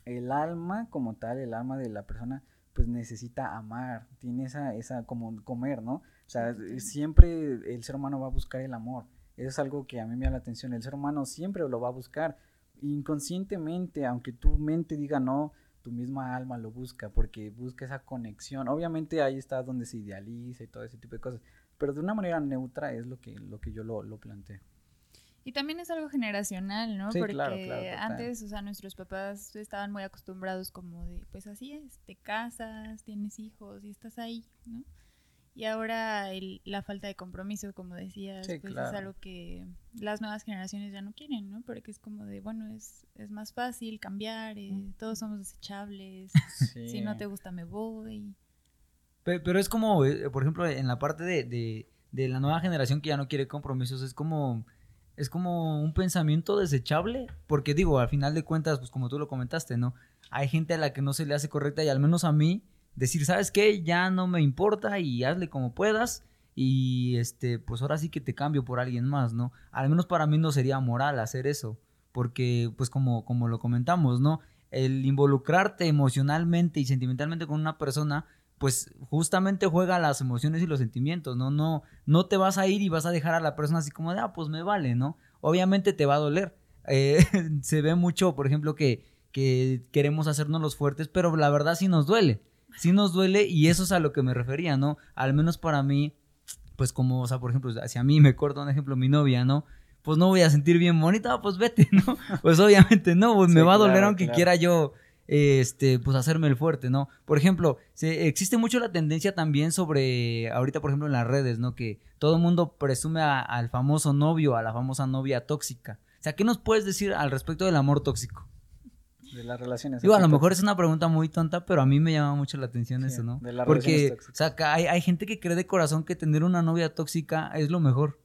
el alma como tal, el alma de la persona, pues necesita amar, tiene esa, esa como comer, ¿no? O sea, siempre el ser humano va a buscar el amor. Eso es algo que a mí me da la atención. El ser humano siempre lo va a buscar inconscientemente, aunque tu mente diga no, tu misma alma lo busca porque busca esa conexión. Obviamente ahí está donde se idealiza y todo ese tipo de cosas, pero de una manera neutra es lo que, lo que yo lo, lo planteo. Y también es algo generacional, ¿no? Porque antes, o sea, nuestros papás estaban muy acostumbrados como de, pues así es, te casas, tienes hijos y estás ahí, ¿no? Y ahora la falta de compromiso, como decías, pues es algo que las nuevas generaciones ya no quieren, ¿no? Porque es como de, bueno, es, es más fácil cambiar, eh, mm. todos somos desechables, si no te gusta me voy. Pero, es como, eh, por ejemplo, en la parte de, de, la nueva generación que ya no quiere compromisos, es como, es como un pensamiento desechable, porque digo, al final de cuentas, pues como tú lo comentaste, ¿no? Hay gente a la que no se le hace correcta y al menos a mí decir, ¿sabes qué? Ya no me importa y hazle como puedas y este, pues ahora sí que te cambio por alguien más, ¿no? Al menos para mí no sería moral hacer eso, porque pues como, como lo comentamos, ¿no? El involucrarte emocionalmente y sentimentalmente con una persona, pues justamente juega las emociones y los sentimientos, ¿no? No, no te vas a ir y vas a dejar a la persona así como de, ah, pues me vale, ¿no? Obviamente te va a doler. *laughs* Eh, se ve mucho, por ejemplo, que, que queremos hacernos los fuertes, pero la verdad sí nos duele sí nos duele y eso es a lo que me refería, ¿no? Al menos para mí, pues como, o sea, por ejemplo, si a mí me corta un ejemplo mi novia, ¿no? Pues no voy a sentir bien bonita, pues vete, ¿no? *laughs* Pues obviamente no, pues me va a doler aunque quiera yo, este, pues hacerme el fuerte, ¿no? Por ejemplo, se, existe mucho la tendencia también sobre, ahorita por ejemplo en las redes, ¿no? Que todo el mundo presume al famoso novio, a la famosa novia tóxica. O sea, ¿qué nos puedes decir al respecto del amor tóxico? De las relaciones. Digo, a lo mejor es una pregunta muy tonta, pero a mí me llama mucho la atención eso, ¿no? Porque, o sea, hay, hay gente que cree de corazón que tener una novia tóxica es lo mejor.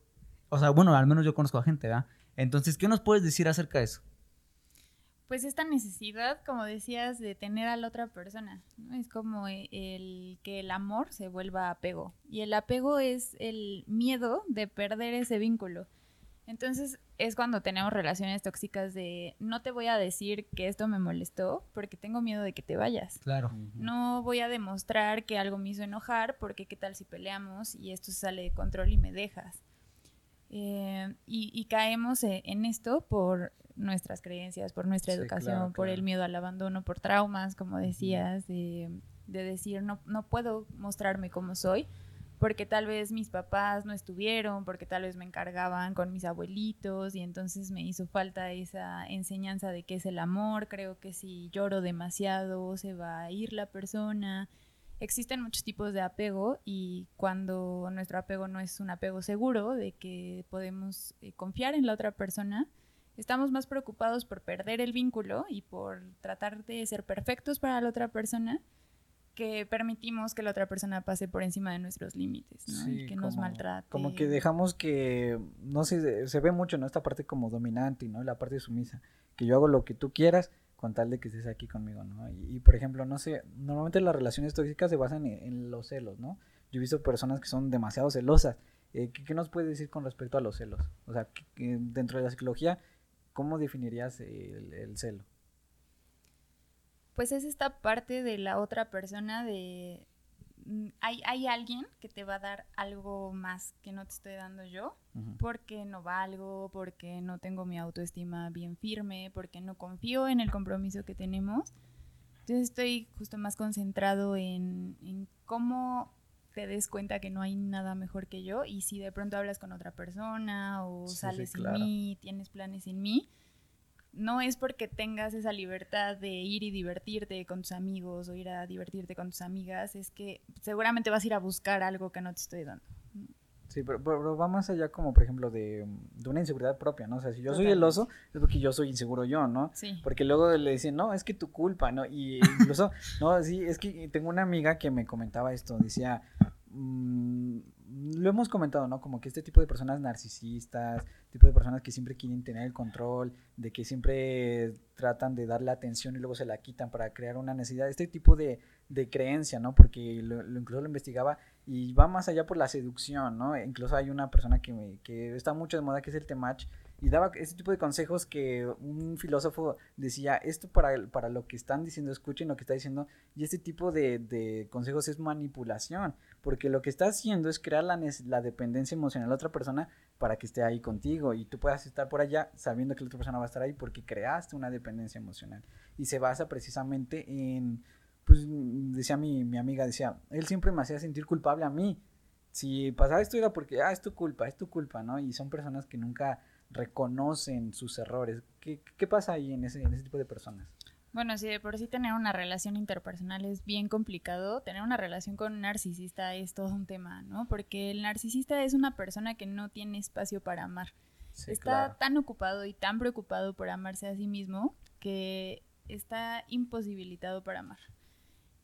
O sea, bueno, al menos yo conozco a gente, ¿verdad? Entonces, ¿qué nos puedes decir acerca de eso? Pues esta necesidad, como decías, de tener a la otra persona, ¿no? Es como el que el amor se vuelva apego. Y el apego es el miedo de perder ese vínculo. Entonces es cuando tenemos relaciones tóxicas de no te voy a decir que esto me molestó porque tengo miedo de que te vayas. Claro. No voy a demostrar que algo me hizo enojar porque qué tal si peleamos y esto sale de control y me dejas. Eh, y, caemos e, en esto por nuestras creencias, por nuestra educación, por el miedo al abandono, por traumas, como decías, de, de decir no, no puedo mostrarme como soy porque tal vez mis papás no estuvieron, porque tal vez me encargaban con mis abuelitos y entonces me hizo falta esa enseñanza de qué es el amor. Creo que si lloro demasiado se va a ir la persona. Existen muchos tipos de apego y cuando nuestro apego no es un apego seguro, de que podemos eh, confiar en la otra persona, estamos más preocupados por perder el vínculo y por tratar de ser perfectos para la otra persona que permitimos que la otra persona pase por encima de nuestros límites, ¿no? y que nos maltrate. Como que dejamos que, no sé, se ve mucho, ¿no? Esta parte como dominante, ¿no? La parte sumisa, que yo hago lo que tú quieras con tal de que estés aquí conmigo, ¿no? Y, por ejemplo, no sé, normalmente las relaciones tóxicas se basan en, los celos, ¿no? Yo he visto personas que son demasiado celosas Eh, ¿qué, nos puedes decir con respecto a los celos? O sea, dentro de la psicología, ¿cómo definirías el, celo? Pues es esta parte de la otra persona de... Mm, hay, hay, alguien que te va a dar algo más que no te estoy dando yo, porque no valgo, porque no tengo mi autoestima bien firme, porque no confío en el compromiso que tenemos. Entonces estoy justo más concentrado en, en cómo te des cuenta que no hay nada mejor que yo y si de pronto hablas con otra persona o sales sin mí, tienes planes sin mí, no es porque tengas esa libertad de ir y divertirte con tus amigos o ir a divertirte con tus amigas, es que seguramente vas a ir a buscar algo que no te estoy dando. Sí, pero, pero, va más allá como, por ejemplo, de, una inseguridad propia, ¿no? O sea, si yo soy el oso, es porque yo soy inseguro yo, ¿no? Sí. Porque luego le dicen, no, es que tu culpa, ¿no? Y incluso, *laughs* no, sí, es que tengo una amiga que me comentaba esto, decía, mmm, lo hemos comentado, ¿no? Como que este tipo de personas narcisistas, tipo de personas que siempre quieren tener el control, de que siempre tratan de dar la atención y luego se la quitan para crear una necesidad, este tipo de, de creencia, ¿no? Porque lo, incluso lo investigaba y va más allá por la seducción, ¿no? Incluso hay una persona que, me, que está mucho de moda que es el temach y daba ese tipo de consejos que un filósofo decía, esto para, para lo que están diciendo, escuchen lo que está diciendo, y este tipo de, de consejos es manipulación, porque lo que está haciendo es crear la, la dependencia emocional la otra persona para que esté ahí contigo y tú puedas estar por allá sabiendo que la otra persona va a estar ahí porque creaste una dependencia emocional. Y se basa precisamente en, pues decía mi, mi amiga, decía, él siempre me hacía sentir culpable a mí. Si pasaba esto era porque, ah, es tu culpa, es tu culpa, ¿no? Y son personas que nunca reconocen sus errores. ¿Qué, qué pasa ahí en ese, en ese tipo de personas? Bueno, si de por sí tener una relación interpersonal es bien complicado, tener una relación con un narcisista es todo un tema, ¿no? Porque el narcisista es una persona que no tiene espacio para amar. está tan ocupado y tan preocupado por amarse a sí mismo que está imposibilitado para amar.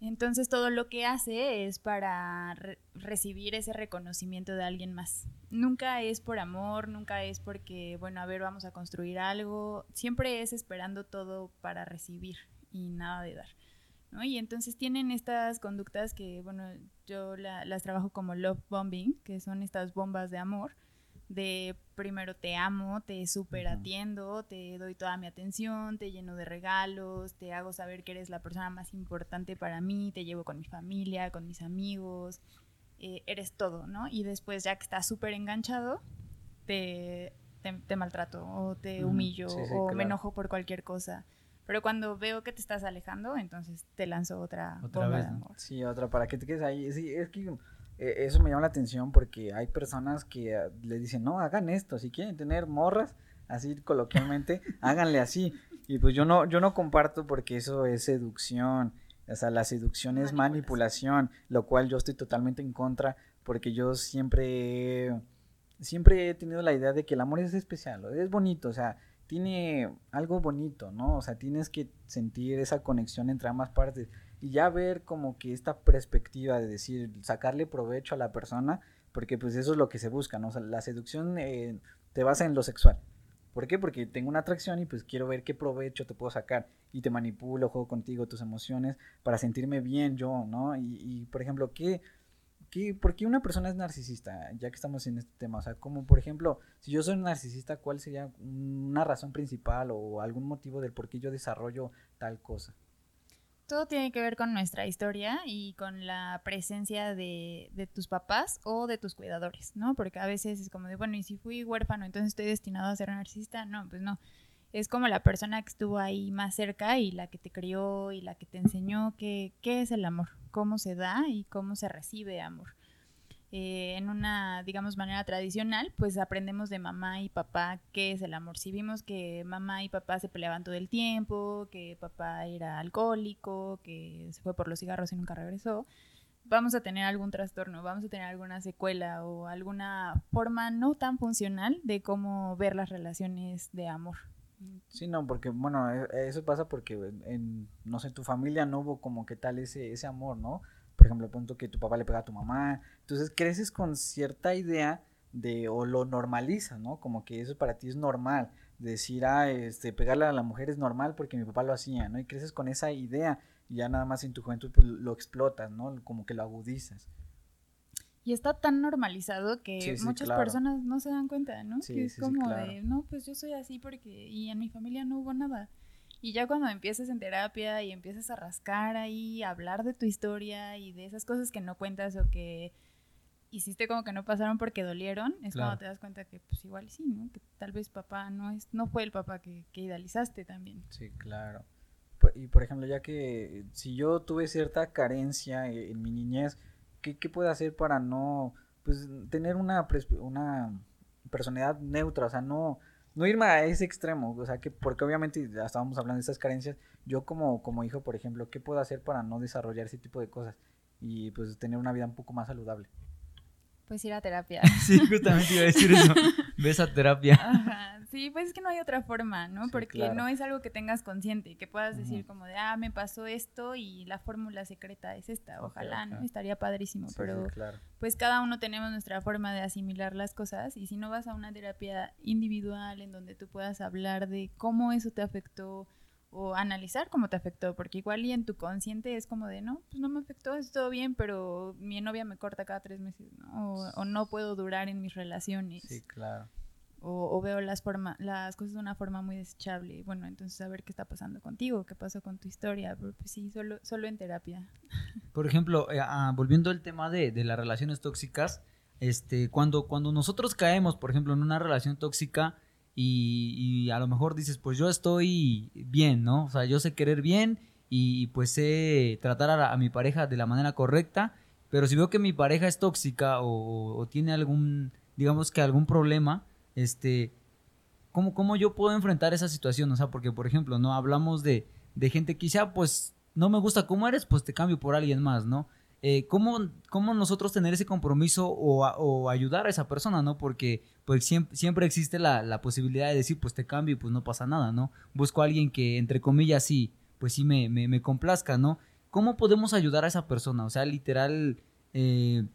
Entonces todo lo que hace es para recibir ese reconocimiento de alguien más. Nunca es por amor, nunca es porque, bueno, a ver, vamos a construir algo. Siempre es esperando todo para recibir y nada de dar. ¿no? Y entonces tienen estas conductas que, bueno, yo las trabajo como love bombing, que son estas bombas de amor, de primero te amo, te super atiendo, te doy toda mi atención, te lleno de regalos, te hago saber que eres la persona más importante para mí, te llevo con mi familia, con mis amigos, eh, eres todo, ¿no? Y después ya que estás súper enganchado, te, te, maltrato o te humillo o me enojo por cualquier cosa. Pero cuando veo que te estás alejando, entonces te lanzo otra, otra vez, Sí, otra, para que te quedes ahí. Sí, es que eso me llama la atención porque hay personas que ah, le dicen, no, hagan esto, si quieren tener morras, así coloquialmente, *laughs* háganle así. Y pues yo no, yo no comparto porque eso es seducción. O sea, la seducción es manipulación, lo cual yo estoy totalmente en contra porque yo siempre, siempre he tenido la idea de que el amor es especial, es bonito, o sea, tiene algo bonito, ¿no? O sea, tienes que sentir esa conexión entre ambas partes y ya ver como que esta perspectiva de decir, sacarle provecho a la persona, porque pues eso es lo que se busca, ¿no? O sea, la seducción eh, te basa en lo sexual. ¿Por qué? Porque tengo una atracción y pues quiero ver qué provecho te puedo sacar. Y te manipulo, juego contigo, tus emociones, para sentirme bien yo, ¿no? Y, y por ejemplo, ¿qué, qué, ¿por qué una persona es narcisista? Ya que estamos en este tema. O sea, como por ejemplo, si yo soy narcisista, ¿cuál sería una razón principal o algún motivo del por qué yo desarrollo tal cosa? Todo tiene que ver con nuestra historia y con la presencia de, tus papás o de tus cuidadores, ¿no? Porque a veces es como de, bueno, ¿y si fui huérfano, entonces estoy destinado a ser narcisista? No, pues no. Es como la persona que estuvo ahí más cerca y la que te crió y la que te enseñó qué es el amor, cómo se da y cómo se recibe amor. Eh, en una, digamos, manera tradicional, pues aprendemos de mamá y papá qué es el amor. Si vimos que mamá y papá se peleaban todo el tiempo, que papá era alcohólico, que se fue por los cigarros y nunca regresó, vamos a tener algún trastorno, vamos a tener alguna secuela o alguna forma no tan funcional de cómo ver las relaciones de amor. Sí, no, porque, bueno, e, eso pasa porque en, no sé, tu familia no hubo como que tal ese, ese amor, ¿no? Por ejemplo, el punto que tu papá le pega a tu mamá. Entonces creces con cierta idea de, o lo normalizas, ¿no? Como que eso para ti es normal. Decir, ah, este, pegarle a la mujer es normal porque mi papá lo hacía, ¿no? Y creces con esa idea y ya nada más en tu juventud pues, lo explotas, ¿no? Como que lo agudizas. y está tan normalizado que Sí, sí, muchas claro. personas no se dan cuenta, ¿no? Sí, que es como claro. de, no, pues yo soy así porque, y en mi familia no hubo nada. Y ya cuando empiezas en terapia y empiezas a rascar ahí, a hablar de tu historia y de esas cosas que no cuentas o que hiciste como que no pasaron porque dolieron, es Claro. cuando te das cuenta que pues igual sí, ¿no? Que tal vez papá no es, no fue el papá que, que idealizaste también. Sí, claro. Pu- Y por ejemplo, ya que si yo tuve cierta carencia e- en mi niñez, ¿qué, qué puedo hacer para no, pues, tener una, una personalidad neutra? O sea, no, no irme a ese extremo. O sea, que porque obviamente estábamos hablando de estas carencias, yo como, como hijo, por ejemplo, ¿qué puedo hacer para no desarrollar ese tipo de cosas? Y pues tener una vida un poco más saludable. Pues ir a terapia. *laughs* Sí, justamente iba a decir eso. *laughs* Ves a terapia. Ajá, Sí, pues es que no hay otra forma, ¿no? Sí, Porque claro. no es algo que tengas consciente, que puedas decir como de, ah, me pasó esto y la fórmula secreta es esta. Ojalá, ¿no? Estaría padrísimo, Sí, pero sí, claro. pues cada uno tenemos nuestra forma de asimilar las cosas y si no vas a una terapia individual en donde tú puedas hablar de cómo eso te afectó o analizar cómo te afectó, porque igual y en tu consciente es como de, no, pues no me afectó, es todo bien, pero mi novia me corta cada tres meses, ¿no? O, o no puedo durar en mis relaciones Sí, claro. o, o veo las, forma, las cosas de una forma muy desechable. Bueno, entonces a ver qué está pasando contigo, qué pasó con tu historia. Pero pues sí, solo, solo en terapia. *laughs* Por ejemplo, eh, ah, volviendo al tema de, de las relaciones tóxicas, este, cuando, cuando nosotros caemos, por ejemplo, en una relación tóxica y, a lo mejor dices, pues yo estoy bien, ¿no? O sea, yo sé querer bien y pues sé tratar a, mi pareja de la manera correcta, pero si veo que mi pareja es tóxica o, o tiene algún, digamos que algún problema, este, ¿cómo, ¿cómo yo puedo enfrentar esa situación? O sea, porque, por ejemplo, no hablamos de, de gente quizá, pues, no me gusta cómo eres, pues te cambio por alguien más, ¿no? Eh, ¿cómo, ¿Cómo nosotros tener ese compromiso o, ayudar a esa persona, ¿no? Porque pues siempre, siempre existe la, la posibilidad de decir, pues te cambio y pues no pasa nada, ¿no? Busco a alguien que, entre comillas, sí, pues sí me, me, me complazca, ¿no? ¿Cómo podemos ayudar a esa persona? O sea, literal, eh,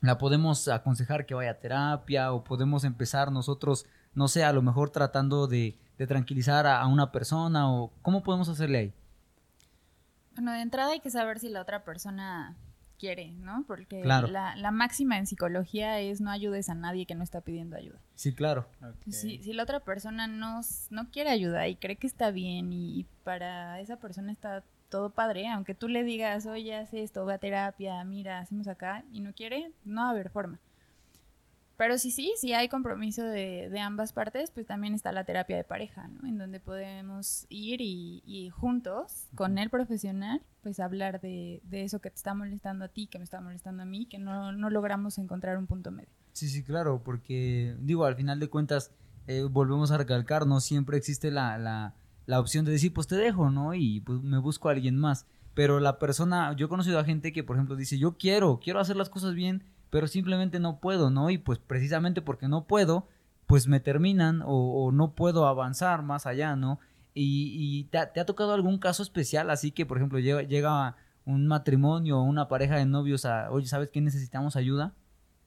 la podemos aconsejar que vaya a terapia o podemos empezar nosotros, no sé, a lo mejor tratando de, de tranquilizar a, a una persona o cómo podemos hacerle ahí. Bueno, de entrada hay que saber si la otra persona quiere, ¿no? Porque Claro. la, la máxima en psicología es no ayudes a nadie que no está pidiendo ayuda. Sí, claro. Si, si la otra persona no, no quiere ayuda y cree que está bien y, y para esa persona está todo padre, aunque tú le digas, oye, haz esto, ve a terapia, mira, hacemos acá, y no quiere, no va a haber forma. Pero sí, sí, si hay compromiso de, de ambas partes, pues también está la terapia de pareja, ¿no? En donde podemos ir y, y juntos, con el profesional, pues hablar de, de eso que te está molestando a ti, que me está molestando a mí, que no, no logramos encontrar un punto medio. Sí, sí, claro, porque digo, al final de cuentas, eh, volvemos a recalcar, no siempre existe la, la, la opción de decir, pues te dejo, ¿no? Y pues me busco a alguien más. Pero la persona, yo he conocido a gente que, por ejemplo, dice, yo quiero, quiero hacer las cosas bien, pero simplemente no puedo, ¿no? Y pues precisamente porque no puedo, pues me terminan o, o no puedo avanzar más allá, ¿no? Y, y te, ha, tocado algún caso especial, así que, por ejemplo, llega, llega un matrimonio o una pareja de novios a, oye, ¿sabes qué necesitamos ayuda?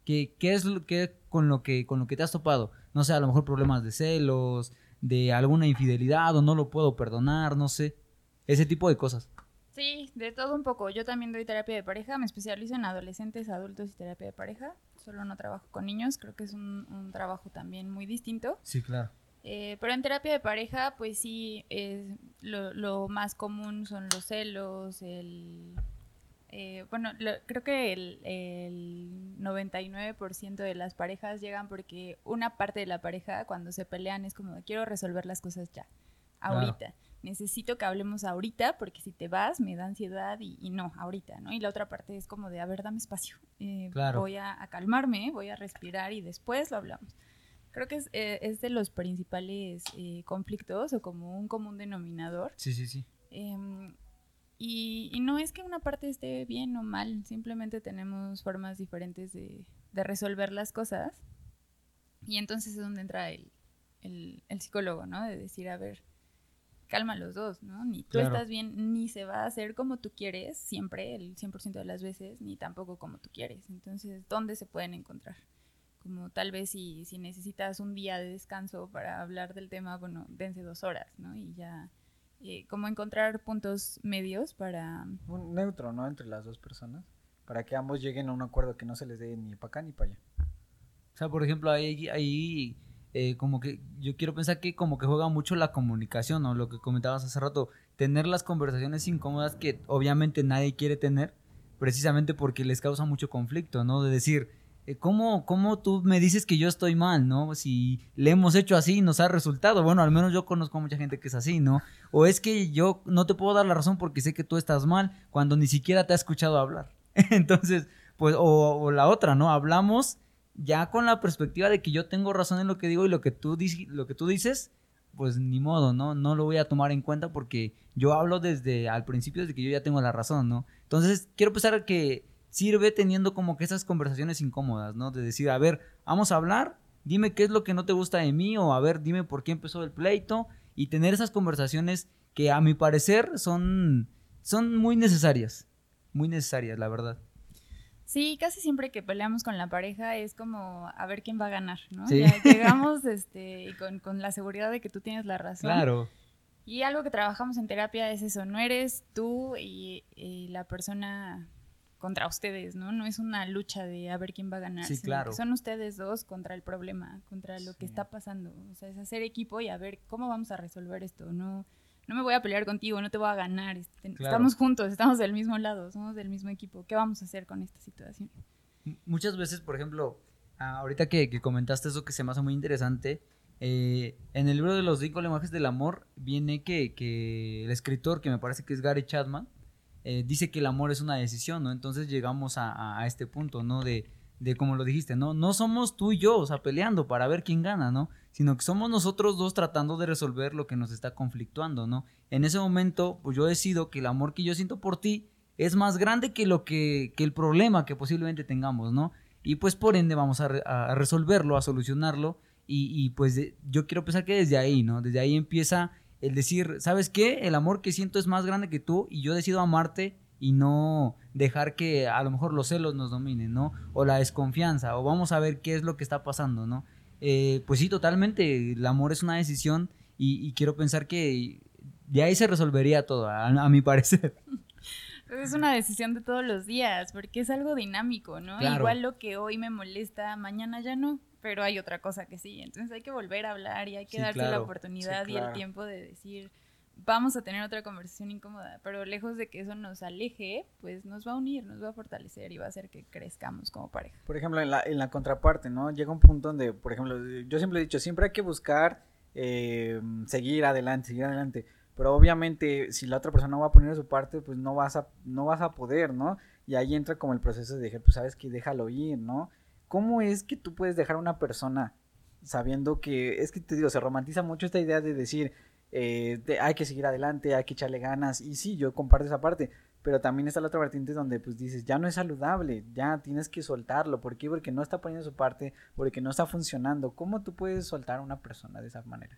¿Qué, qué es lo que con lo que con lo que te has topado? No sé, a lo mejor problemas de celos, de alguna infidelidad o no lo puedo perdonar, no sé. Ese tipo de cosas. Sí, de todo un poco. Yo también doy terapia de pareja, me especializo en adolescentes, adultos y terapia de pareja. Solo no trabajo con niños, creo que es un, un trabajo también muy distinto. Sí, claro. Eh, pero en terapia de pareja, pues sí, es lo, lo más común son los celos, el... eh, bueno, lo- creo que el, el 99% de las parejas llegan porque una parte de la pareja cuando se pelean es como, quiero resolver las cosas ya, Claro. Necesito que hablemos ahorita porque si te vas me da ansiedad y, y no, ahorita, ¿no? Y la otra parte es como de, a ver, dame espacio. eh, Claro. Voy a, a calmarme, voy a respirar y después lo hablamos. Creo que es, eh, es de los principales eh, conflictos o como un común denominador. Sí, sí, sí. Em, y, y no es que una parte esté bien o mal, simplemente tenemos formas diferentes de, de resolver las cosas. Y entonces es donde entra el, el, el psicólogo, ¿no? De decir, a ver, calma los dos, ¿no? Ni tú Claro. estás bien, ni se va a hacer como tú quieres, siempre, el 100% de las veces, ni tampoco como tú quieres. Entonces, ¿dónde se pueden encontrar? Como tal vez si, si necesitas un día de descanso para hablar del tema, bueno, dense dos horas, ¿no? Y ya, eh, como encontrar puntos medios para... Un neutro, ¿no? Entre las dos personas. para que ambos lleguen a un acuerdo que no se les dé ni para acá ni para allá. O sea, por ejemplo, ahí, ahí eh, como que yo quiero pensar que como que juega mucho la comunicación, ¿no? Lo que comentabas hace rato, tener las conversaciones incómodas que obviamente nadie quiere tener, precisamente porque les causa mucho conflicto, ¿no? De decir, eh, ¿cómo, ¿cómo tú me dices que yo estoy mal, ¿no? Si le hemos hecho así y nos ha resultado, bueno, al menos yo conozco a mucha gente que es así, ¿no? O es que yo no te puedo dar la razón porque sé que tú estás mal cuando ni siquiera te ha escuchado hablar. *laughs* Entonces, pues, o, o la otra, ¿no? Hablamos ya con la perspectiva de que yo tengo razón en lo que digo y lo que tú, lo que tú dices, pues ni modo, ¿no? No lo voy a tomar en cuenta porque yo hablo desde al principio, desde que yo ya tengo la razón, ¿no? Entonces, quiero pensar que sirve teniendo como que esas conversaciones incómodas, ¿no? De decir, a ver, vamos a hablar, dime qué es lo que no te gusta de mí o a ver, dime por qué empezó el pleito y tener esas conversaciones que a mi parecer son, son muy necesarias, muy necesarias, la verdad. Sí, casi siempre que peleamos con la pareja es como a ver quién va a ganar, ¿no? Ya llegamos *laughs* este, con, con, la seguridad de que tú tienes la razón. Claro. Y algo que trabajamos en terapia es eso, no eres tú y, la persona contra ustedes, ¿no? No es una lucha de a ver quién va a ganar. Sí, claro. son ustedes dos contra el problema, contra lo que está pasando. O sea, es hacer equipo y a ver cómo vamos a resolver esto, ¿no? No me voy a pelear contigo, no te voy a ganar, este, estamos juntos, estamos del mismo lado, somos del mismo equipo, ¿qué vamos a hacer con esta situación? Muchas veces, por ejemplo, ahorita que, comentaste eso que se me hace muy interesante, eh, en el libro de los cinco lenguajes del amor viene que, el escritor, que me parece que es Gary Chapman, eh, dice que el amor es una decisión, ¿no? Entonces llegamos a, a este punto, ¿no? De, de como lo dijiste, ¿no? No somos tú y yo, o sea, peleando para ver quién gana, ¿no? Sino que somos nosotros dos tratando de resolver lo que nos está conflictuando, ¿no? En ese momento, pues yo decido que el amor que yo siento por ti es más grande que lo que, que el problema que posiblemente tengamos, ¿no? Y pues por ende vamos a, resolverlo, a solucionarlo. Y, y pues yo quiero pensar que desde ahí, ¿no? Desde ahí empieza el decir, ¿sabes qué? El amor que siento es más grande que tú y yo decido amarte y no dejar que a lo mejor los celos nos dominen, ¿no? O la desconfianza, o vamos a ver qué es lo que está pasando, ¿no? Eh, pues sí, totalmente, el amor es una decisión y, quiero pensar que de ahí se resolvería todo, a, mi parecer. *laughs* Es una decisión de todos los días, porque es algo dinámico, ¿no? Igual lo que hoy me molesta, mañana ya no, pero hay otra cosa que sí. Entonces hay que volver a hablar y hay que darse la oportunidad y el tiempo de decir, vamos a tener otra conversación incómoda, pero lejos de que eso nos aleje, pues nos va a unir, nos va a fortalecer y va a hacer que crezcamos como pareja. Por ejemplo, en la, en la contraparte, ¿no? Llega un punto donde, por ejemplo, yo siempre he dicho, siempre hay que buscar eh, seguir adelante, seguir adelante, pero obviamente si la otra persona no va a poner su parte, pues no vas a, no vas a poder, ¿no? Y ahí entra como el proceso de pues sabes que déjalo ir, ¿no? ¿Cómo es que tú puedes dejar a una persona sabiendo que, es que te digo, se romantiza mucho esta idea de decir, eh, hay que seguir adelante, hay que echarle ganas. Y sí, yo comparto esa parte, pero también está la otra vertiente donde pues dices, ya no es saludable, ya tienes que soltarlo. ¿Por qué? Porque no está poniendo su parte, porque no está funcionando. ¿Cómo tú puedes soltar a una persona de esa manera?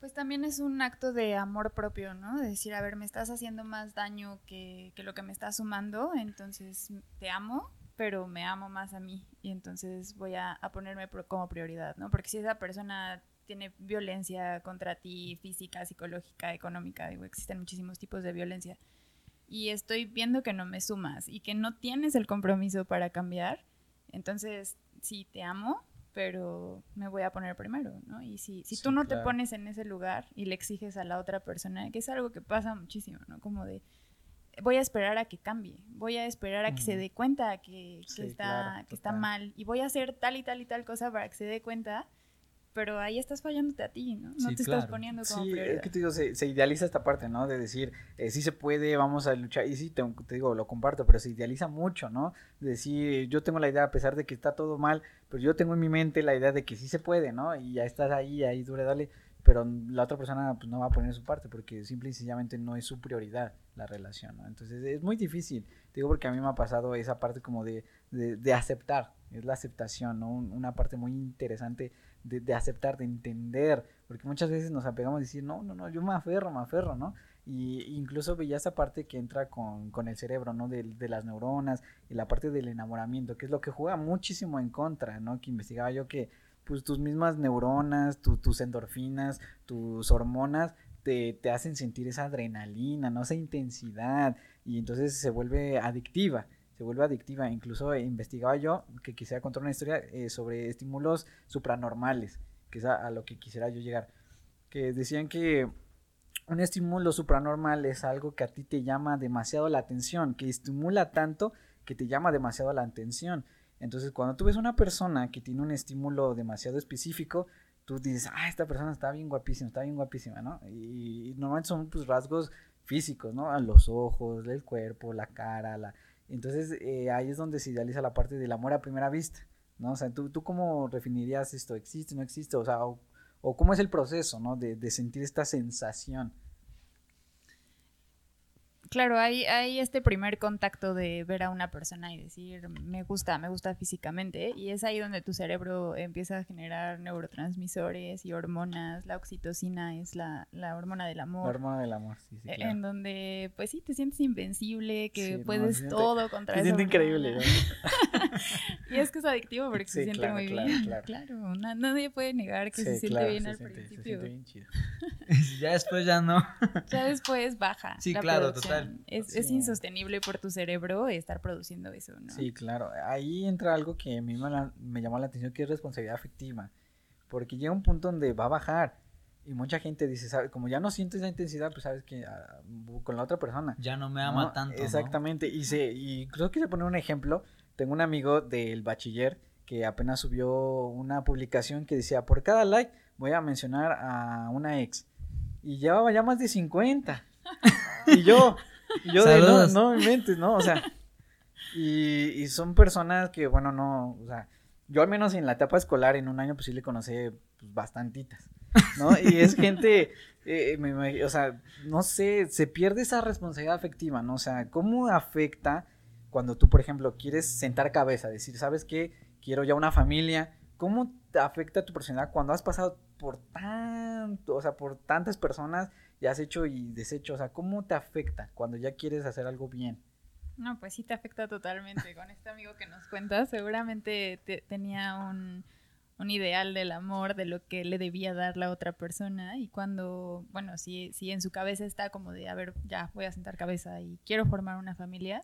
Pues también es un acto de amor propio, ¿no? De decir, a ver, me estás haciendo más daño que, que lo que me estás sumando, entonces te amo, pero me amo más a mí y entonces voy a, a ponerme como prioridad, ¿no? Porque si esa persona tiene violencia contra ti, física, psicológica, económica, digo, existen muchísimos tipos de violencia. Y estoy viendo que no me sumas y que no tienes el compromiso para cambiar. Entonces, sí, te amo, pero me voy a poner primero, ¿no? Y si, si tú no te pones en ese lugar y le exiges a la otra persona, que es algo que pasa muchísimo, ¿no? Como de, voy a esperar a que cambie, voy a esperar a que se dé cuenta que, está, que está mal y voy a hacer tal y tal y tal cosa para que se dé cuenta pero ahí estás fallándote a ti, ¿no? No te estás poniendo como sí, es que te digo, se, idealiza esta parte, ¿no? De decir, eh, sí se puede, vamos a luchar, y sí, te, digo, lo comparto, pero se idealiza mucho, ¿no? De decir, yo tengo la idea, a pesar de que está todo mal, pero yo tengo en mi mente la idea de que sí se puede, ¿no? Y ya estás ahí, ahí dure, dale, pero la otra persona pues, no va a poner su parte porque simple y sencillamente no es su prioridad la relación, ¿no? Entonces es muy difícil, te digo porque a mí me ha pasado esa parte como de, de, de aceptar, es la aceptación, ¿no? Una parte muy interesante de, aceptar, de entender, porque muchas veces nos apegamos a decir, no, no, no, yo me aferro, me aferro, ¿no? Y incluso veía esa parte que entra con, con el cerebro, ¿no? De, de, las neuronas y la parte del enamoramiento, que es lo que juega muchísimo en contra, ¿no? Que investigaba yo que, pues, tus mismas neuronas, tus endorfinas, tus hormonas, te, te hacen sentir esa adrenalina, ¿no? Esa intensidad y entonces se vuelve adictiva se vuelve adictiva. Incluso investigaba yo que quisiera contar una historia eh, sobre estímulos supranormales, que es a, lo que quisiera yo llegar. Que decían que un estímulo supranormal es algo que a ti te llama demasiado la atención, que estimula tanto que te llama demasiado la atención. Entonces, cuando tú ves una persona que tiene un estímulo demasiado específico, tú dices, ah, esta persona está bien guapísima, está bien guapísima, ¿no? Y, normalmente son pues rasgos físicos, ¿no? Los ojos, el cuerpo, la cara, la... Entonces, eh, ahí es donde se idealiza la parte del amor a primera vista, ¿no? O sea, ¿tú, tú cómo definirías esto? ¿Existe, no existe? O sea, o cómo es el proceso, ¿no? De, de sentir esta sensación. Claro, hay, hay este primer contacto de ver a una persona y decir, me gusta, me gusta físicamente, y es ahí donde tu cerebro empieza a generar neurotransmisores y hormonas. La oxitocina es la, la hormona del amor. La hormona del amor, sí, sí. En donde, pues sí, te sientes invencible, que puedes todo contra eso. Se siente increíble. *laughs* y es que es adictivo porque se siente muy bien. Claro, claro. nadie puede negar que se siente bien al principio. Se siente bien chido. *laughs* ya después ya no. *laughs* ya después baja. Sí, claro, total es, insostenible por tu cerebro estar produciendo eso, ¿no? Sí, claro. Ahí entra algo que a mí me, llamó la atención, que es responsabilidad afectiva. Porque llega un punto donde va a bajar. Y mucha gente dice, ¿sabe? como ya no siento esa intensidad, pues sabes que ah, con la otra persona. Ya no me ama tanto. Exactamente. Y, se, y creo que se pone un ejemplo. Tengo un amigo del bachiller que apenas subió una publicación que decía, por cada like voy a mencionar a una ex. Y llevaba ya más de 50. *laughs* y yo, yo de no, no me mentes, ¿no? O sea, y, y, son personas que, bueno, no, o sea, yo al menos en la etapa escolar en un año pues sí le conocí pues, bastantitas, ¿no? Y es gente, *laughs* eh, me, o sea, no sé, se pierde esa responsabilidad afectiva, ¿no? O sea, ¿cómo afecta cuando tú, por ejemplo, quieres sentar cabeza, decir, ¿sabes qué? Quiero ya una familia. ¿Cómo te afecta tu personalidad cuando has pasado por tanto, o sea, por tantas personas ya has hecho y deshecho? O sea, ¿cómo te afecta cuando ya quieres hacer algo bien? No, pues sí te afecta totalmente. Con este amigo que nos cuentas, seguramente tenía un, un, ideal del amor, de lo que le debía dar la otra persona. Y cuando, bueno, si, si en su cabeza está como de, a ver, ya voy a sentar cabeza y quiero formar una familia,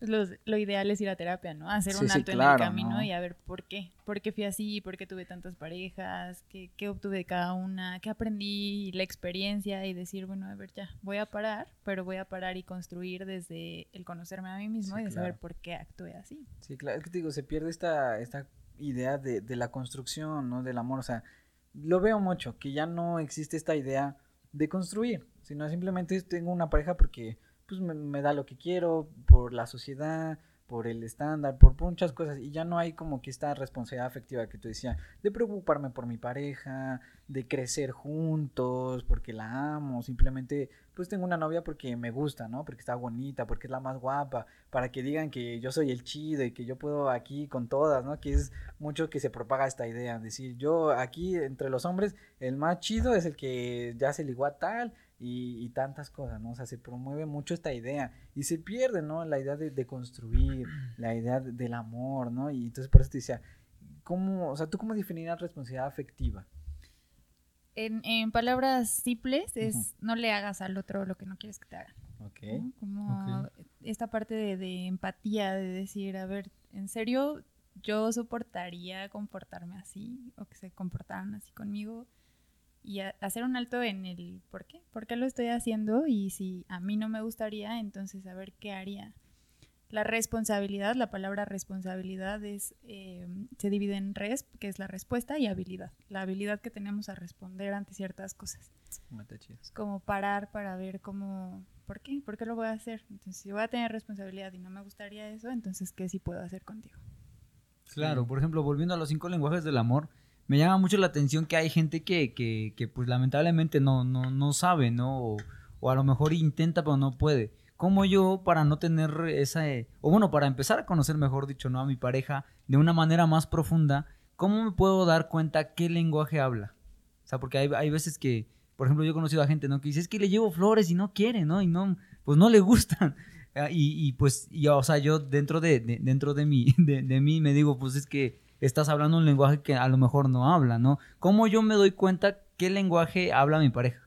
lo ideal es ir a terapia, ¿no? Hacer un alto en el camino y a ver por qué. ¿Por qué fui así? ¿Por qué tuve tantas parejas? ¿Qué, ¿Qué, obtuve de cada una? ¿Qué aprendí? La experiencia y decir, bueno, a ver, ya, voy a parar, pero voy a parar y construir desde el conocerme a mí mismo y de saber por qué actué así. Sí, claro, es que te digo, se pierde esta, esta idea de, de la construcción, ¿no? Del amor, o sea, lo veo mucho, que ya no existe esta idea de construir, sino simplemente tengo una pareja porque pues me, da lo que quiero por la sociedad, por el estándar, por, muchas cosas. Y ya no hay como que esta responsabilidad afectiva que tú decías, de preocuparme por mi pareja, de crecer juntos, porque la amo, simplemente pues tengo una novia porque me gusta, ¿no? Porque está bonita, porque es la más guapa, para que digan que yo soy el chido y que yo puedo aquí con todas, ¿no? Que es mucho que se propaga esta idea, decir, yo aquí entre los hombres, el más chido es el que ya se ligó a tal y, tantas cosas, ¿no? O sea, se promueve mucho esta idea y se pierde, ¿no? La idea de, construir, *clears throat* la idea del amor, ¿no? Y entonces por eso te decía, ¿cómo, o sea, tú cómo definirías responsabilidad afectiva? En, en palabras simples es no le hagas al otro lo que no quieres que te hagan. Ok. Como esta parte de, de empatía, de decir, a ver, en serio, yo soportaría comportarme así o que se comportaran así conmigo y hacer un alto en el por qué, por qué lo estoy haciendo y si a mí no me gustaría, entonces a ver qué haría. La responsabilidad, la palabra responsabilidad es, eh, se divide en res, que es la respuesta, y habilidad. La habilidad que tenemos a responder ante ciertas cosas. Es como parar para ver cómo, ¿por qué? ¿Por qué lo voy a hacer? Entonces, si voy a tener responsabilidad y no me gustaría eso, entonces, ¿qué sí puedo hacer contigo? Claro, por ejemplo, volviendo a los cinco lenguajes del amor, me llama mucho la atención que hay gente que, que, que pues lamentablemente no, no, no sabe, ¿no? O, a lo mejor intenta pero no puede. ¿Cómo yo para no tener esa, o bueno, para empezar a conocer, mejor dicho, ¿no? A mi pareja de una manera más profunda, ¿cómo me puedo dar cuenta qué lenguaje habla? O sea, porque hay, hay veces que, por ejemplo, yo he conocido a gente, ¿no? Que dice, es que le llevo flores y no quiere, ¿no? Y no, pues no le gustan. *laughs* Ah, y, y pues, o sea, yo dentro de, dentro de mí, *laughs* de mí me digo, pues es que estás hablando un lenguaje que a lo mejor no habla, ¿no? ¿Cómo yo me doy cuenta qué lenguaje habla mi pareja?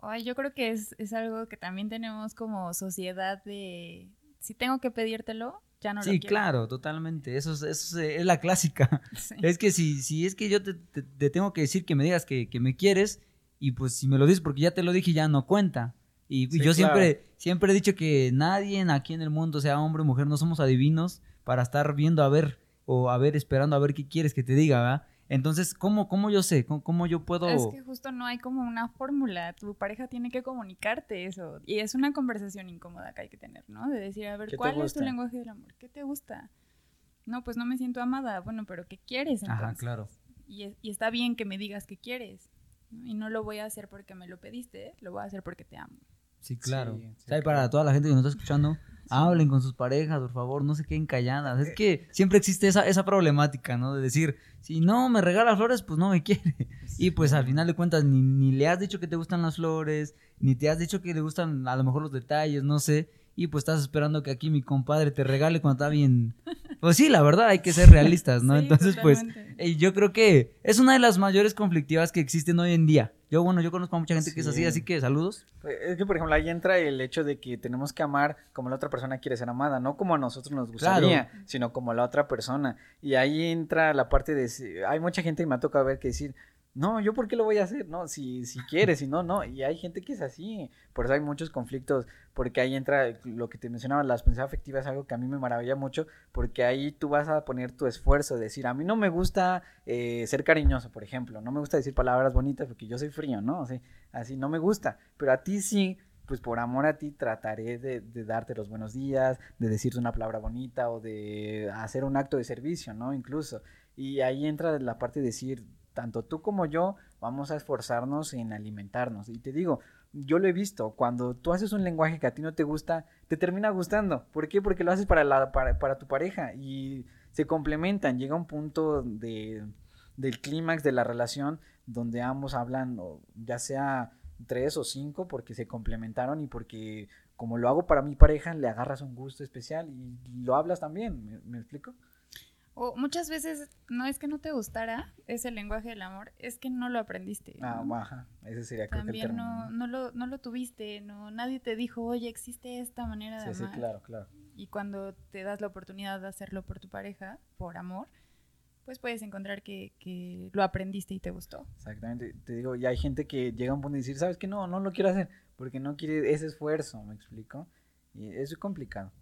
Ay, yo creo que es, es algo que también tenemos como sociedad de, si tengo que pedírtelo, ya no lo Sí, quiero. claro, totalmente. Eso, es- eso es, es la clásica. *laughs* Sí. Es que si, si es que yo te, te- te tengo que decir que me digas que, que me quieres, y pues si me lo dices porque ya te lo dije, ya no cuenta. Y, y Sí, yo claro. siempre, siempre he dicho que nadie aquí en el mundo, sea hombre o mujer, no somos adivinos para estar viendo a ver o a ver, esperando a ver qué quieres que te diga, ¿verdad? Entonces, ¿cómo, cómo yo sé? ¿Cómo, cómo yo puedo...? Es que justo no hay como una fórmula. Tu pareja tiene que comunicarte eso. Y es una conversación incómoda que hay que tener, ¿no? De decir, a ver, ¿Qué te ¿cuál es tu lenguaje del amor? ¿Qué te gusta? No, pues no me siento amada. Bueno, pero ¿qué quieres entonces? Ajá, claro. Y, es- y está bien que me digas qué quieres. ¿no? Y no lo voy a hacer porque me lo pediste, lo voy a hacer porque te amo. Sí, claro. Sí, sí, O sea, y para toda la gente que nos está escuchando, hablen con sus parejas, por favor, no se queden calladas. Es que siempre existe esa, esa problemática, ¿no? De decir, si no me regala flores, pues no me quiere. Y pues al final de cuentas, ni, ni le has dicho que te gustan las flores, ni te has dicho que le gustan a lo mejor los detalles, no sé. Y pues estás esperando que aquí mi compadre te regale cuando está bien. Pues sí, la verdad, hay que ser realistas, ¿no? *laughs* Sí, Entonces, pues, totalmente. eh, yo creo que es una de las mayores conflictivas que existen hoy en día. Yo, bueno, yo conozco a mucha gente que es así, Sí. así que saludos. Pues, Es que, por ejemplo, ahí entra el hecho de que tenemos que amar como la otra persona quiere ser amada, no como a nosotros nos gustaría, sino como la otra persona. Y ahí entra la parte de, hay mucha gente que me ha tocado ver que decir, no, yo por qué lo voy a hacer, no, si, si quieres, si no, no. Y hay gente que es así, por eso hay muchos conflictos, porque ahí entra lo que te mencionaba, la experiencia afectiva es algo que a mí me maravilla mucho, porque ahí tú vas a poner tu esfuerzo, de decir, a mí no me gusta eh, ser cariñoso, por ejemplo, no me gusta decir palabras bonitas porque yo soy frío, ¿no? Así, no me gusta, pero a ti sí, pues por amor a ti trataré de darte los buenos días, de decirte una palabra bonita o de hacer un acto de servicio, ¿no? Incluso. Y ahí entra la parte de decir, tanto tú como yo vamos a esforzarnos en alimentarnos. Y te digo, yo lo he visto, cuando tú haces un lenguaje que a ti no te gusta, te termina gustando. ¿Por qué? Porque lo haces para, la, para, para tu pareja y se complementan. Llega un punto de, del clímax de la relación donde ambos hablan, ya sea tres o cinco, porque se complementaron y porque como lo hago para mi pareja, le agarras un gusto especial y lo hablas también. ¿Me, me explico? O muchas veces no es que no te gustara ese lenguaje del amor, es que no lo aprendiste. Ah, ¿no? baja. Ese sería creo que el También término, no, no, lo, no lo tuviste, no, nadie te dijo, oye, existe esta manera de Sí, sí, amar. claro, claro. Y cuando te das la oportunidad de hacerlo por tu pareja, por amor, pues puedes encontrar que, que lo aprendiste y te gustó. Exactamente. Te digo, ya hay gente que llega a un punto de decir, ¿sabes qué? No, no lo quiero hacer porque no quiere ese esfuerzo, ¿me explico? Y eso es complicado.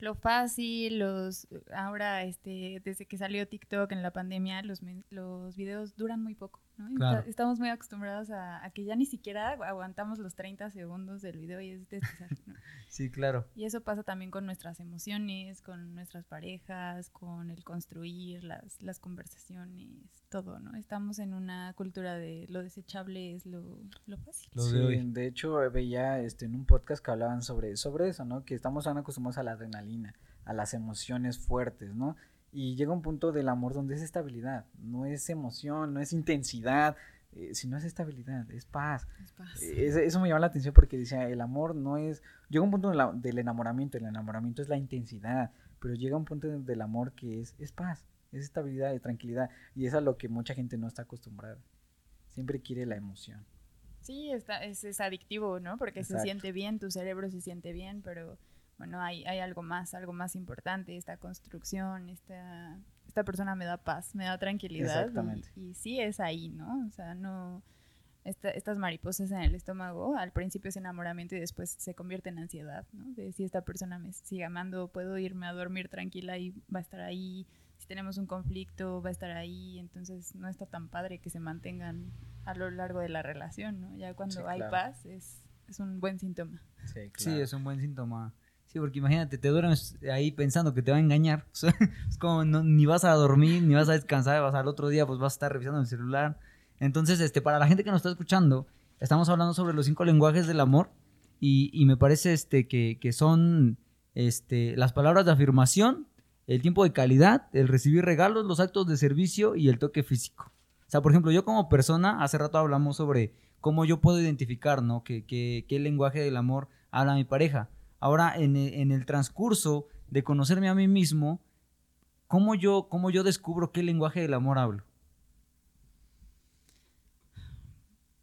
Lo fácil, los ahora este desde que salió TikTok en la pandemia, los los videos duran muy poco, ¿no? Y Claro. está- estamos muy acostumbrados a, a que ya ni siquiera aguantamos los 30 segundos del video y es ¿no? *laughs* Sí, claro. Y eso pasa también con nuestras emociones, con nuestras parejas, con el construir, las, las conversaciones, todo, ¿no? Estamos en una cultura de lo desechable es lo, lo fácil. Lo de de hecho, eh, veía este, en un podcast que hablaban sobre, sobre eso, ¿no? Que estamos tan acostumbrados a la adrenalina, a las emociones fuertes, ¿no? Y llega un punto del amor donde es estabilidad, no es emoción, no es intensidad, eh, sino es estabilidad, es paz. Es paz. Eh, Eso, me llama la atención porque decía, el amor no es... Llega un punto la- del enamoramiento, el enamoramiento es la intensidad, pero llega un punto de- del amor que es, es paz, es estabilidad y tranquilidad, y es a lo que mucha gente no está acostumbrada. Siempre quiere la emoción. Sí, está, es, es adictivo, ¿no? Porque Exacto. se siente bien, tu cerebro se siente bien, pero bueno, hay, hay algo más, algo más importante, esta construcción, esta, esta persona me da paz, me da tranquilidad. y- Exactamente. Y, sí es ahí, ¿no? O sea, no... esta- estas mariposas en el estómago, al principio es enamoramiento y después se convierte en ansiedad, ¿no? De si esta persona me sigue amando, puedo irme a dormir tranquila y va a estar ahí. Si tenemos un conflicto, va a estar ahí. Entonces no está tan padre que se mantengan a lo largo de la relación, ¿no? Ya cuando Sí, hay claro. paz es, es un buen síntoma. Sí, Sí, claro. es un buen síntoma. Sí, porque imagínate, te duermes ahí pensando que te va a engañar. O *laughs* sea, es como no- ni vas a dormir, ni vas a descansar, vas al otro día, pues vas a estar revisando el celular. Entonces, este, para la gente que nos está escuchando, estamos hablando sobre los cinco lenguajes del amor y, y me parece este, que, que son este, las palabras de afirmación, el tiempo de calidad, el recibir regalos, los actos de servicio y el toque físico. O sea, por ejemplo, yo como persona, hace rato hablamos sobre cómo yo puedo identificar, ¿no? Que, que- qué lenguaje del amor habla mi pareja. Ahora, en, e- en el transcurso de conocerme a mí mismo, ¿cómo yo, cómo yo descubro qué lenguaje del amor hablo?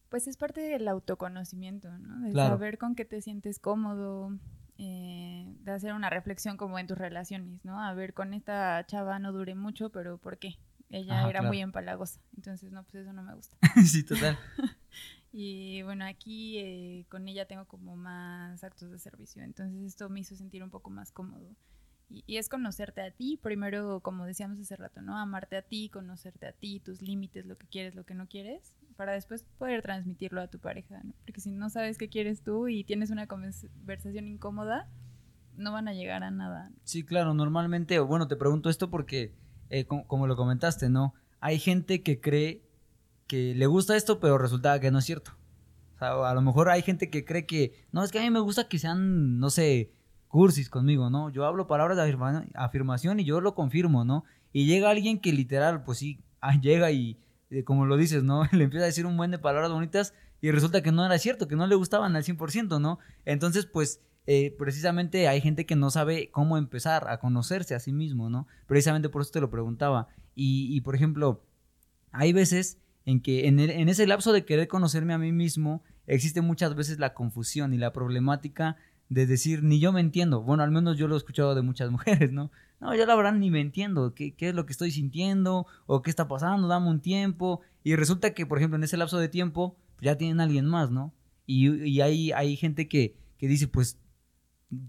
Pues es parte del autoconocimiento, ¿no? De Claro. saber con qué te sientes cómodo, eh, de hacer una reflexión como en tus relaciones, ¿no? A ver, con esta chava no duré mucho, pero ¿por qué? Ella Ajá, era claro. muy empalagosa, entonces no, pues eso no me gusta. *laughs* sí, total. *laughs* Y bueno, aquí eh, con ella tengo como más actos de servicio, entonces esto me hizo sentir un poco más cómodo. Y, y es conocerte a ti, primero, como decíamos hace rato, ¿no? Amarte a ti, conocerte a ti, tus límites, lo que quieres, lo que no quieres, para después poder transmitirlo a tu pareja, ¿no? Porque si no sabes qué quieres tú y tienes una conversación incómoda, no van a llegar a nada. Sí, claro, normalmente, bueno, te pregunto esto porque, eh, como, como lo comentaste, ¿no? Hay gente que cree que le gusta esto, pero resulta que no es cierto. O sea, a lo mejor hay gente que cree que, no, es que a mí me gusta que sean, no sé, cursis conmigo, ¿no? Yo hablo palabras de afirma- afirmación y yo lo confirmo, ¿no? Y llega alguien que literal, pues sí, *laughs* ah, llega y, eh, como lo dices, ¿no? *laughs* Le empieza a decir un buen de palabras bonitas y resulta que no era cierto, que no le gustaban al 100%, ¿no? Entonces, pues, eh, precisamente hay gente que no sabe cómo empezar a conocerse a sí mismo, ¿no? Precisamente por eso te lo preguntaba. Y, por ejemplo, hay veces en que en, ese lapso de querer conocerme a mí mismo, existe muchas veces la confusión y la problemática de decir, ni yo me entiendo. Bueno, al menos yo lo he escuchado de muchas *laughs* mujeres, ¿no? No, yo la verdad ni me entiendo. ¿Qué, es lo que estoy sintiendo? ¿O qué está pasando? Dame un tiempo. Y resulta que, por ejemplo, en ese lapso de tiempo, pues, ya tienen a alguien más, ¿no? Y, hay, gente que, dice, pues,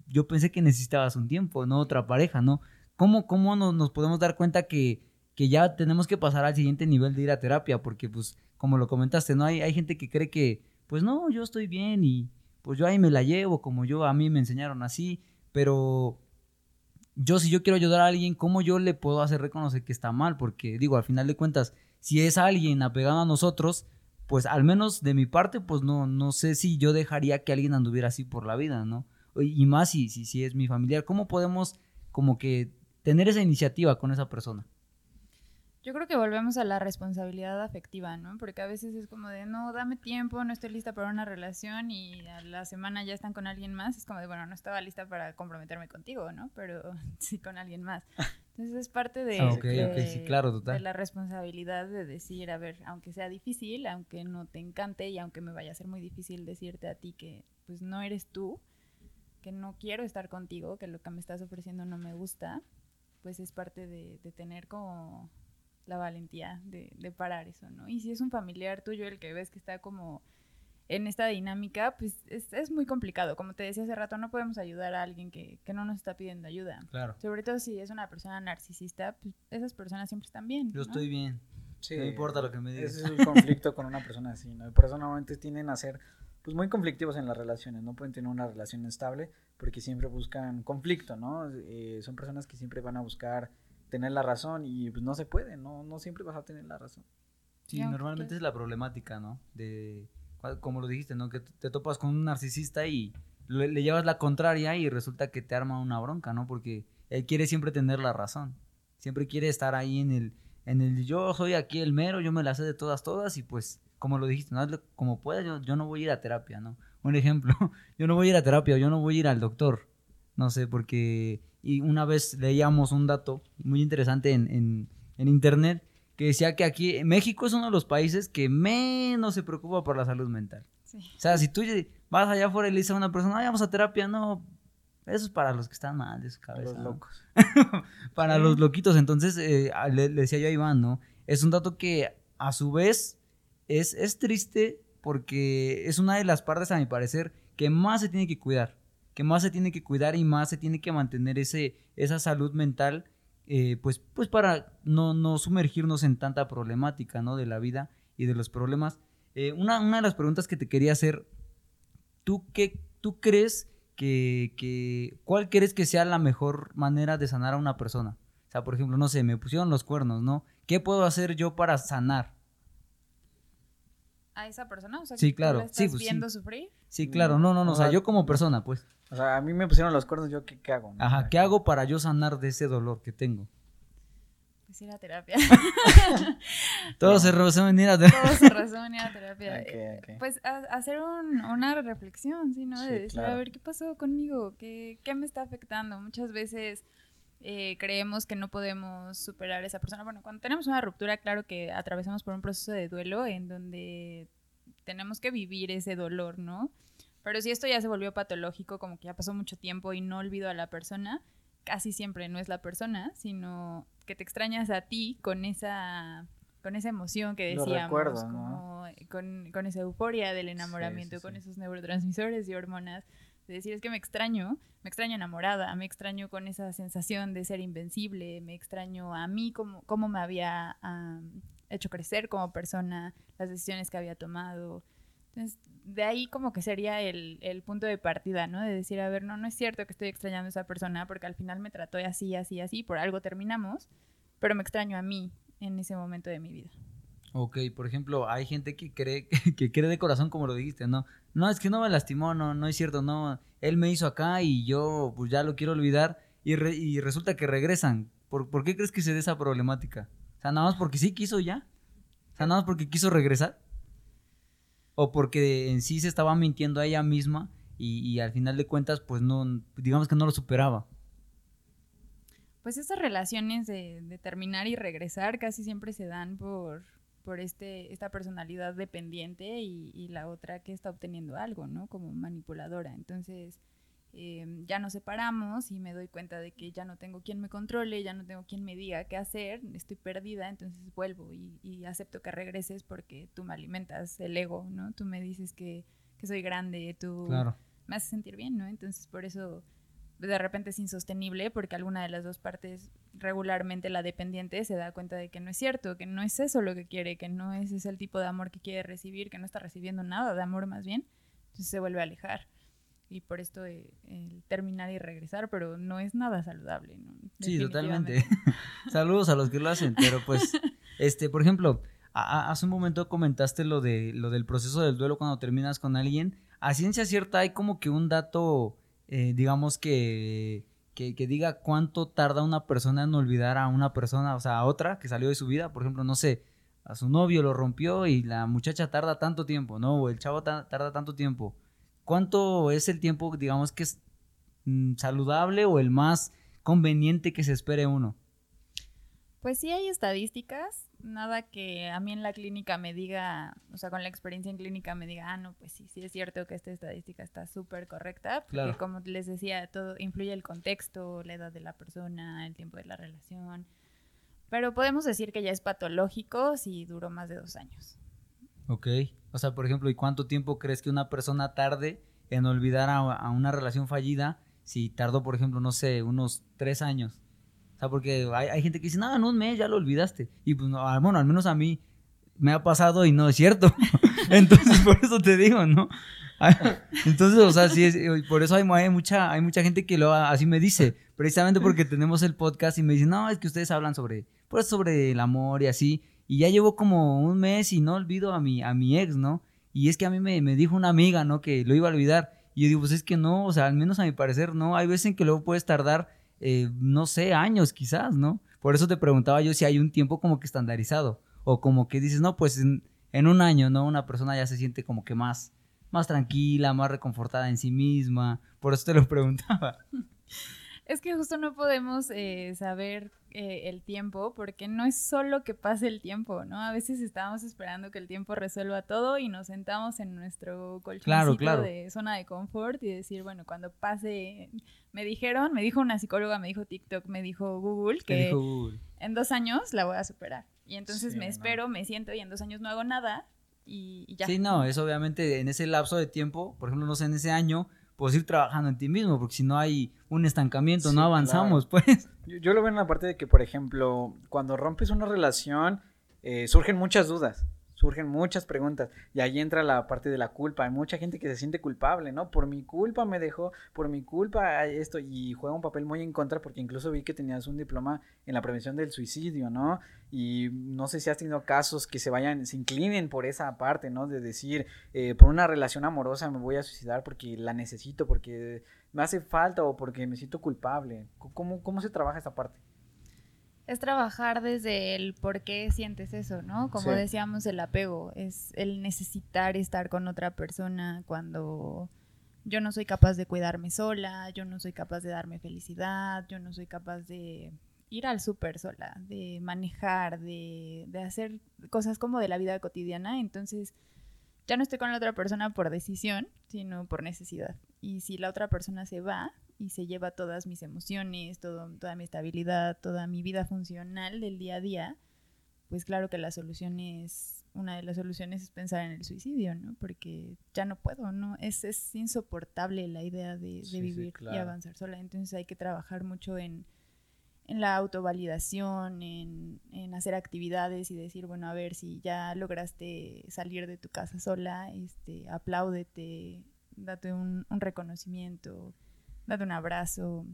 yo pensé que necesitabas un tiempo, no otra pareja, ¿no? ¿Cómo, cómo nos podemos dar cuenta que, que ya tenemos que pasar al siguiente nivel de ir a terapia? Porque, pues, como lo comentaste, ¿no? Hay, hay gente que cree que, pues, no, yo estoy bien y pues yo ahí me la llevo, como yo, a mí me enseñaron así, pero yo si yo quiero ayudar a alguien, ¿cómo yo le puedo hacer reconocer que está mal? Porque, digo, al final de cuentas, si es alguien apegado a nosotros, pues al menos de mi parte, pues no, no sé si yo dejaría que alguien anduviera así por la vida, ¿no? Y más si, si, si es mi familiar, ¿cómo podemos como que tener esa iniciativa con esa persona? Yo creo que volvemos a la responsabilidad afectiva, ¿no? Porque a veces es como de, no, dame tiempo, no estoy lista para una relación y a la semana ya están con alguien más. Es como de, bueno, no estaba lista para comprometerme contigo, ¿no? Pero *laughs* sí con alguien más. Entonces es parte de, Ah, ok, de- sí, claro, total. de la responsabilidad de decir, a ver, aunque sea difícil, aunque no te encante y aunque me vaya a ser muy difícil decirte a ti que pues no eres tú, que no quiero estar contigo, que lo que me estás ofreciendo no me gusta, pues es parte de, de tener como la valentía de, de parar eso, ¿no? Y si es un familiar tuyo el que ves que está como en esta dinámica, pues es, es muy complicado. Como te decía hace rato, no podemos ayudar a alguien que, que no nos está pidiendo ayuda. Claro. Sobre todo si es una persona narcisista, pues esas personas siempre están bien. Yo ¿no? estoy bien. Sí, No importa lo que me digas. Ese es el conflicto con una persona así, ¿no? Y Por eso normalmente tienden a ser pues muy conflictivos en las relaciones, no pueden tener una relación estable porque siempre buscan conflicto, ¿no? Eh, son personas que siempre van a buscar tener la razón y pues no se puede, no, no siempre vas a tener la razón. Sí, normalmente es la problemática, ¿no? De, como lo dijiste, ¿no? Que te topas con un narcisista y le, le llevas la contraria y resulta que te arma una bronca, ¿no? Porque él quiere siempre tener la razón. Siempre quiere estar ahí en el, en el yo soy aquí el mero, yo me la sé de todas, todas y pues, como lo dijiste, ¿no? Como puedas, yo, yo no voy a ir a terapia, ¿no? Un ejemplo, *laughs* yo no voy a ir a terapia, yo no voy a ir al doctor, no sé, porque... Y una vez leíamos un dato muy interesante en, en, en internet que decía que aquí México es uno de los países que menos se preocupa por la salud mental. Sí. O sea, si tú vas allá afuera y le dices a una persona, "Ay, vamos a terapia, no, eso es para los que están mal de su cabeza. Los ¿no? locos. *laughs* para Sí. los loquitos. Entonces, eh, le, le decía yo a Iván, ¿no? Es un dato que a su vez es, es triste porque es una de las partes, a mi parecer, que más se tiene que cuidar. Que más se tiene que cuidar y más se tiene que mantener ese, esa salud mental, eh, pues, pues para no, no sumergirnos en tanta problemática, ¿no? De la vida y de los problemas. Eh, una, una de las preguntas que te quería hacer, ¿tú qué, tú crees que, que, cuál crees que sea la mejor manera de sanar a una persona? O sea, por ejemplo, no sé, me pusieron los cuernos, ¿no? ¿Qué puedo hacer yo para sanar? A esa persona, o sea, Sí, tú claro. la Sí, estás pues, sí. viendo sufrir. Sí, claro, no, no, no, o sea, yo como persona, pues. O sea, a mí me pusieron los cuernos, ¿yo qué, qué hago? no? Ajá, ¿qué hago para yo sanar de ese dolor que tengo? Pues ir a terapia. *laughs* Todo se resume en ir a Todo se resume ir a terapia. Pues a- hacer un- una reflexión, ¿sí? ¿no? De Sí, decir, a ver, ¿qué pasó conmigo? ¿Qué, qué me está afectando? Muchas veces eh, creemos que no podemos superar a esa persona. Bueno, cuando tenemos una ruptura, claro que atravesamos por un proceso de duelo en donde tenemos que vivir ese dolor, ¿no? Pero si esto ya se volvió patológico, como que ya pasó mucho tiempo y no olvido a la persona, casi siempre no es la persona, sino que te extrañas a ti con esa con esa emoción que decíamos, como con, con, esa euforia del enamoramiento, con esos neurotransmisores y hormonas, de decir es que me extraño, me extraño enamorada, me extraño con esa sensación de ser invencible, me extraño a mí como cómo me había hecho crecer como persona, las decisiones que había tomado. Entonces, de ahí como que sería el, el, punto de partida, ¿no? De decir, a ver, no, no es cierto que estoy extrañando a esa persona porque al final me trató así, así, así, por algo terminamos, pero me extraño a mí en ese momento de mi vida. Ok, por ejemplo, hay gente que cree, *laughs* que cree de corazón como lo dijiste, ¿no? No, es que no me lastimó, no, no es cierto, no. Él me hizo acá y yo pues ya lo quiero olvidar y, y resulta que regresan. ¿Por, ¿Por qué crees que se dé esa problemática? O sea, nada más porque sí quiso ya. O sea, nada más porque quiso regresar. O porque en sí se estaba mintiendo a ella misma y, al final de cuentas, pues no, digamos que no lo superaba pues esas relaciones de, terminar y regresar casi siempre se dan por, por este, esta personalidad dependiente y, la otra que está obteniendo algo, ¿no? Como manipuladora. Entonces, em, ya nos separamos y me doy cuenta de que ya no tengo quien me controle, ya no tengo quien me diga qué hacer, estoy perdida, entonces vuelvo y, acepto que regreses porque tú me alimentas el ego, ¿no? Tú me dices que, que soy grande, tú me haces sentir bien, ¿no? Entonces, por eso de repente es insostenible porque alguna de las dos partes, regularmente la dependiente, se da cuenta de que no es cierto, que no es eso lo que quiere, que no es ese el tipo de amor que quiere recibir, que no está recibiendo nada de amor más bien, entonces se vuelve a alejar. Y por esto el terminar y regresar, pero no es nada saludable. ¿no? Sí, totalmente. *laughs* Saludos a los que lo hacen, pero pues, *laughs* este, por ejemplo, hace un momento comentaste lo, de, lo del proceso del duelo cuando terminas con alguien. A ciencia cierta hay como que un dato eh, digamos que, que, diga cuánto tarda una persona en olvidar a una persona, o sea, a otra que salió de su vida, por ejemplo, no sé, a su novio lo rompió y la muchacha tarda tanto tiempo, ¿no? O el chavo tarda tanto tiempo. ¿Cuánto es el tiempo, digamos, que es mm, saludable o el más conveniente que se espere uno? Pues sí hay estadísticas, nada que a mí en la clínica me diga, o sea, con la experiencia en clínica me diga, ah, no, pues sí, sí es cierto que esta estadística está súper correcta, porque como les decía, todo influye el contexto, la edad de la persona, el tiempo de la relación, pero podemos decir que ya es patológico si duró más de dos años. Ok, o sea, por ejemplo, ¿y cuánto tiempo crees que una persona tarde en olvidar a, una relación fallida si tardó, por ejemplo, no sé, unos tres años? O sea, porque hay, gente que dice, no, en un mes ya lo olvidaste. Y pues, no, ah, bueno, al menos a mí me ha pasado y no es cierto. *laughs* Entonces, por eso te digo, ¿no? Entonces, o sea, sí, es, por eso hay, mucha, hay mucha gente que lo así me dice, precisamente porque tenemos el podcast y me dicen, no, es que ustedes hablan sobre, pues, sobre el amor y así. Y ya llevo como un mes y no olvido a mi, a mi ex, ¿no? Y es que a mí me, me dijo una amiga, ¿no? Que lo iba a olvidar. Y yo digo, pues es que no, o sea, al menos a mi parecer, no. Hay veces en que luego puedes tardar eh, no sé, años quizás, ¿no? Por eso te preguntaba yo si hay un tiempo como que estandarizado o como que dices, no, pues en, un año, ¿no? Una persona ya se siente como que más, más tranquila, más reconfortada en sí misma. Por eso te lo *laughs* preguntaba. Es que justo no podemos eh, saber eh, el tiempo porque no es solo que pase el tiempo, ¿no? A veces estamos esperando que el tiempo resuelva todo y nos sentamos en nuestro colchoncito de zona de confort y decir, bueno, cuando pase, me dijeron, me dijo una psicóloga, me dijo TikTok, me dijo Google que en dos años la voy a superar. Y entonces me espero, me siento y en dos años no hago nada y, y ya. Sí, no, es obviamente en ese lapso de tiempo, por ejemplo, no sé, en ese año puedes ir trabajando en ti mismo, porque si no hay un estancamiento, no avanzamos, pues. Yo, lo veo en la parte de que, por ejemplo, cuando rompes una relación, eh, surgen muchas dudas surgen muchas preguntas y ahí entra la parte de la culpa. Hay mucha gente que se siente culpable, ¿no? Por mi culpa me dejó, por mi culpa esto y juega un papel muy en contra porque incluso vi que tenías un diploma en la prevención del suicidio, ¿no? Y no sé si has tenido casos que se vayan, se inclinen por esa parte, ¿no? De decir, eh, por una relación amorosa me voy a suicidar porque la necesito, porque me hace falta o porque me siento culpable. ¿Cómo, cómo se trabaja esa parte? Es trabajar desde el por qué sientes eso, ¿no? Como decíamos, el apego, es el necesitar estar con otra persona cuando yo no soy capaz de cuidarme sola, yo no soy capaz de darme felicidad, yo no soy capaz de ir al súper sola, de manejar, de, de hacer cosas como de la vida cotidiana. Entonces, ya no estoy con la otra persona por decisión, sino por necesidad. Y si la otra persona se va y se lleva todas mis emociones, todo, toda mi estabilidad, toda mi vida funcional del día a día, pues claro que la solución es, una de las soluciones es pensar en el suicidio, ¿no? Porque ya no puedo, ¿no? Es, es insoportable la idea de, vivir y avanzar sola. Entonces hay que trabajar mucho en en la autovalidación, en, en, hacer actividades y decir, bueno, a ver, si ya lograste salir de tu casa sola, este, apláudete, date un, reconocimiento, date un abrazo.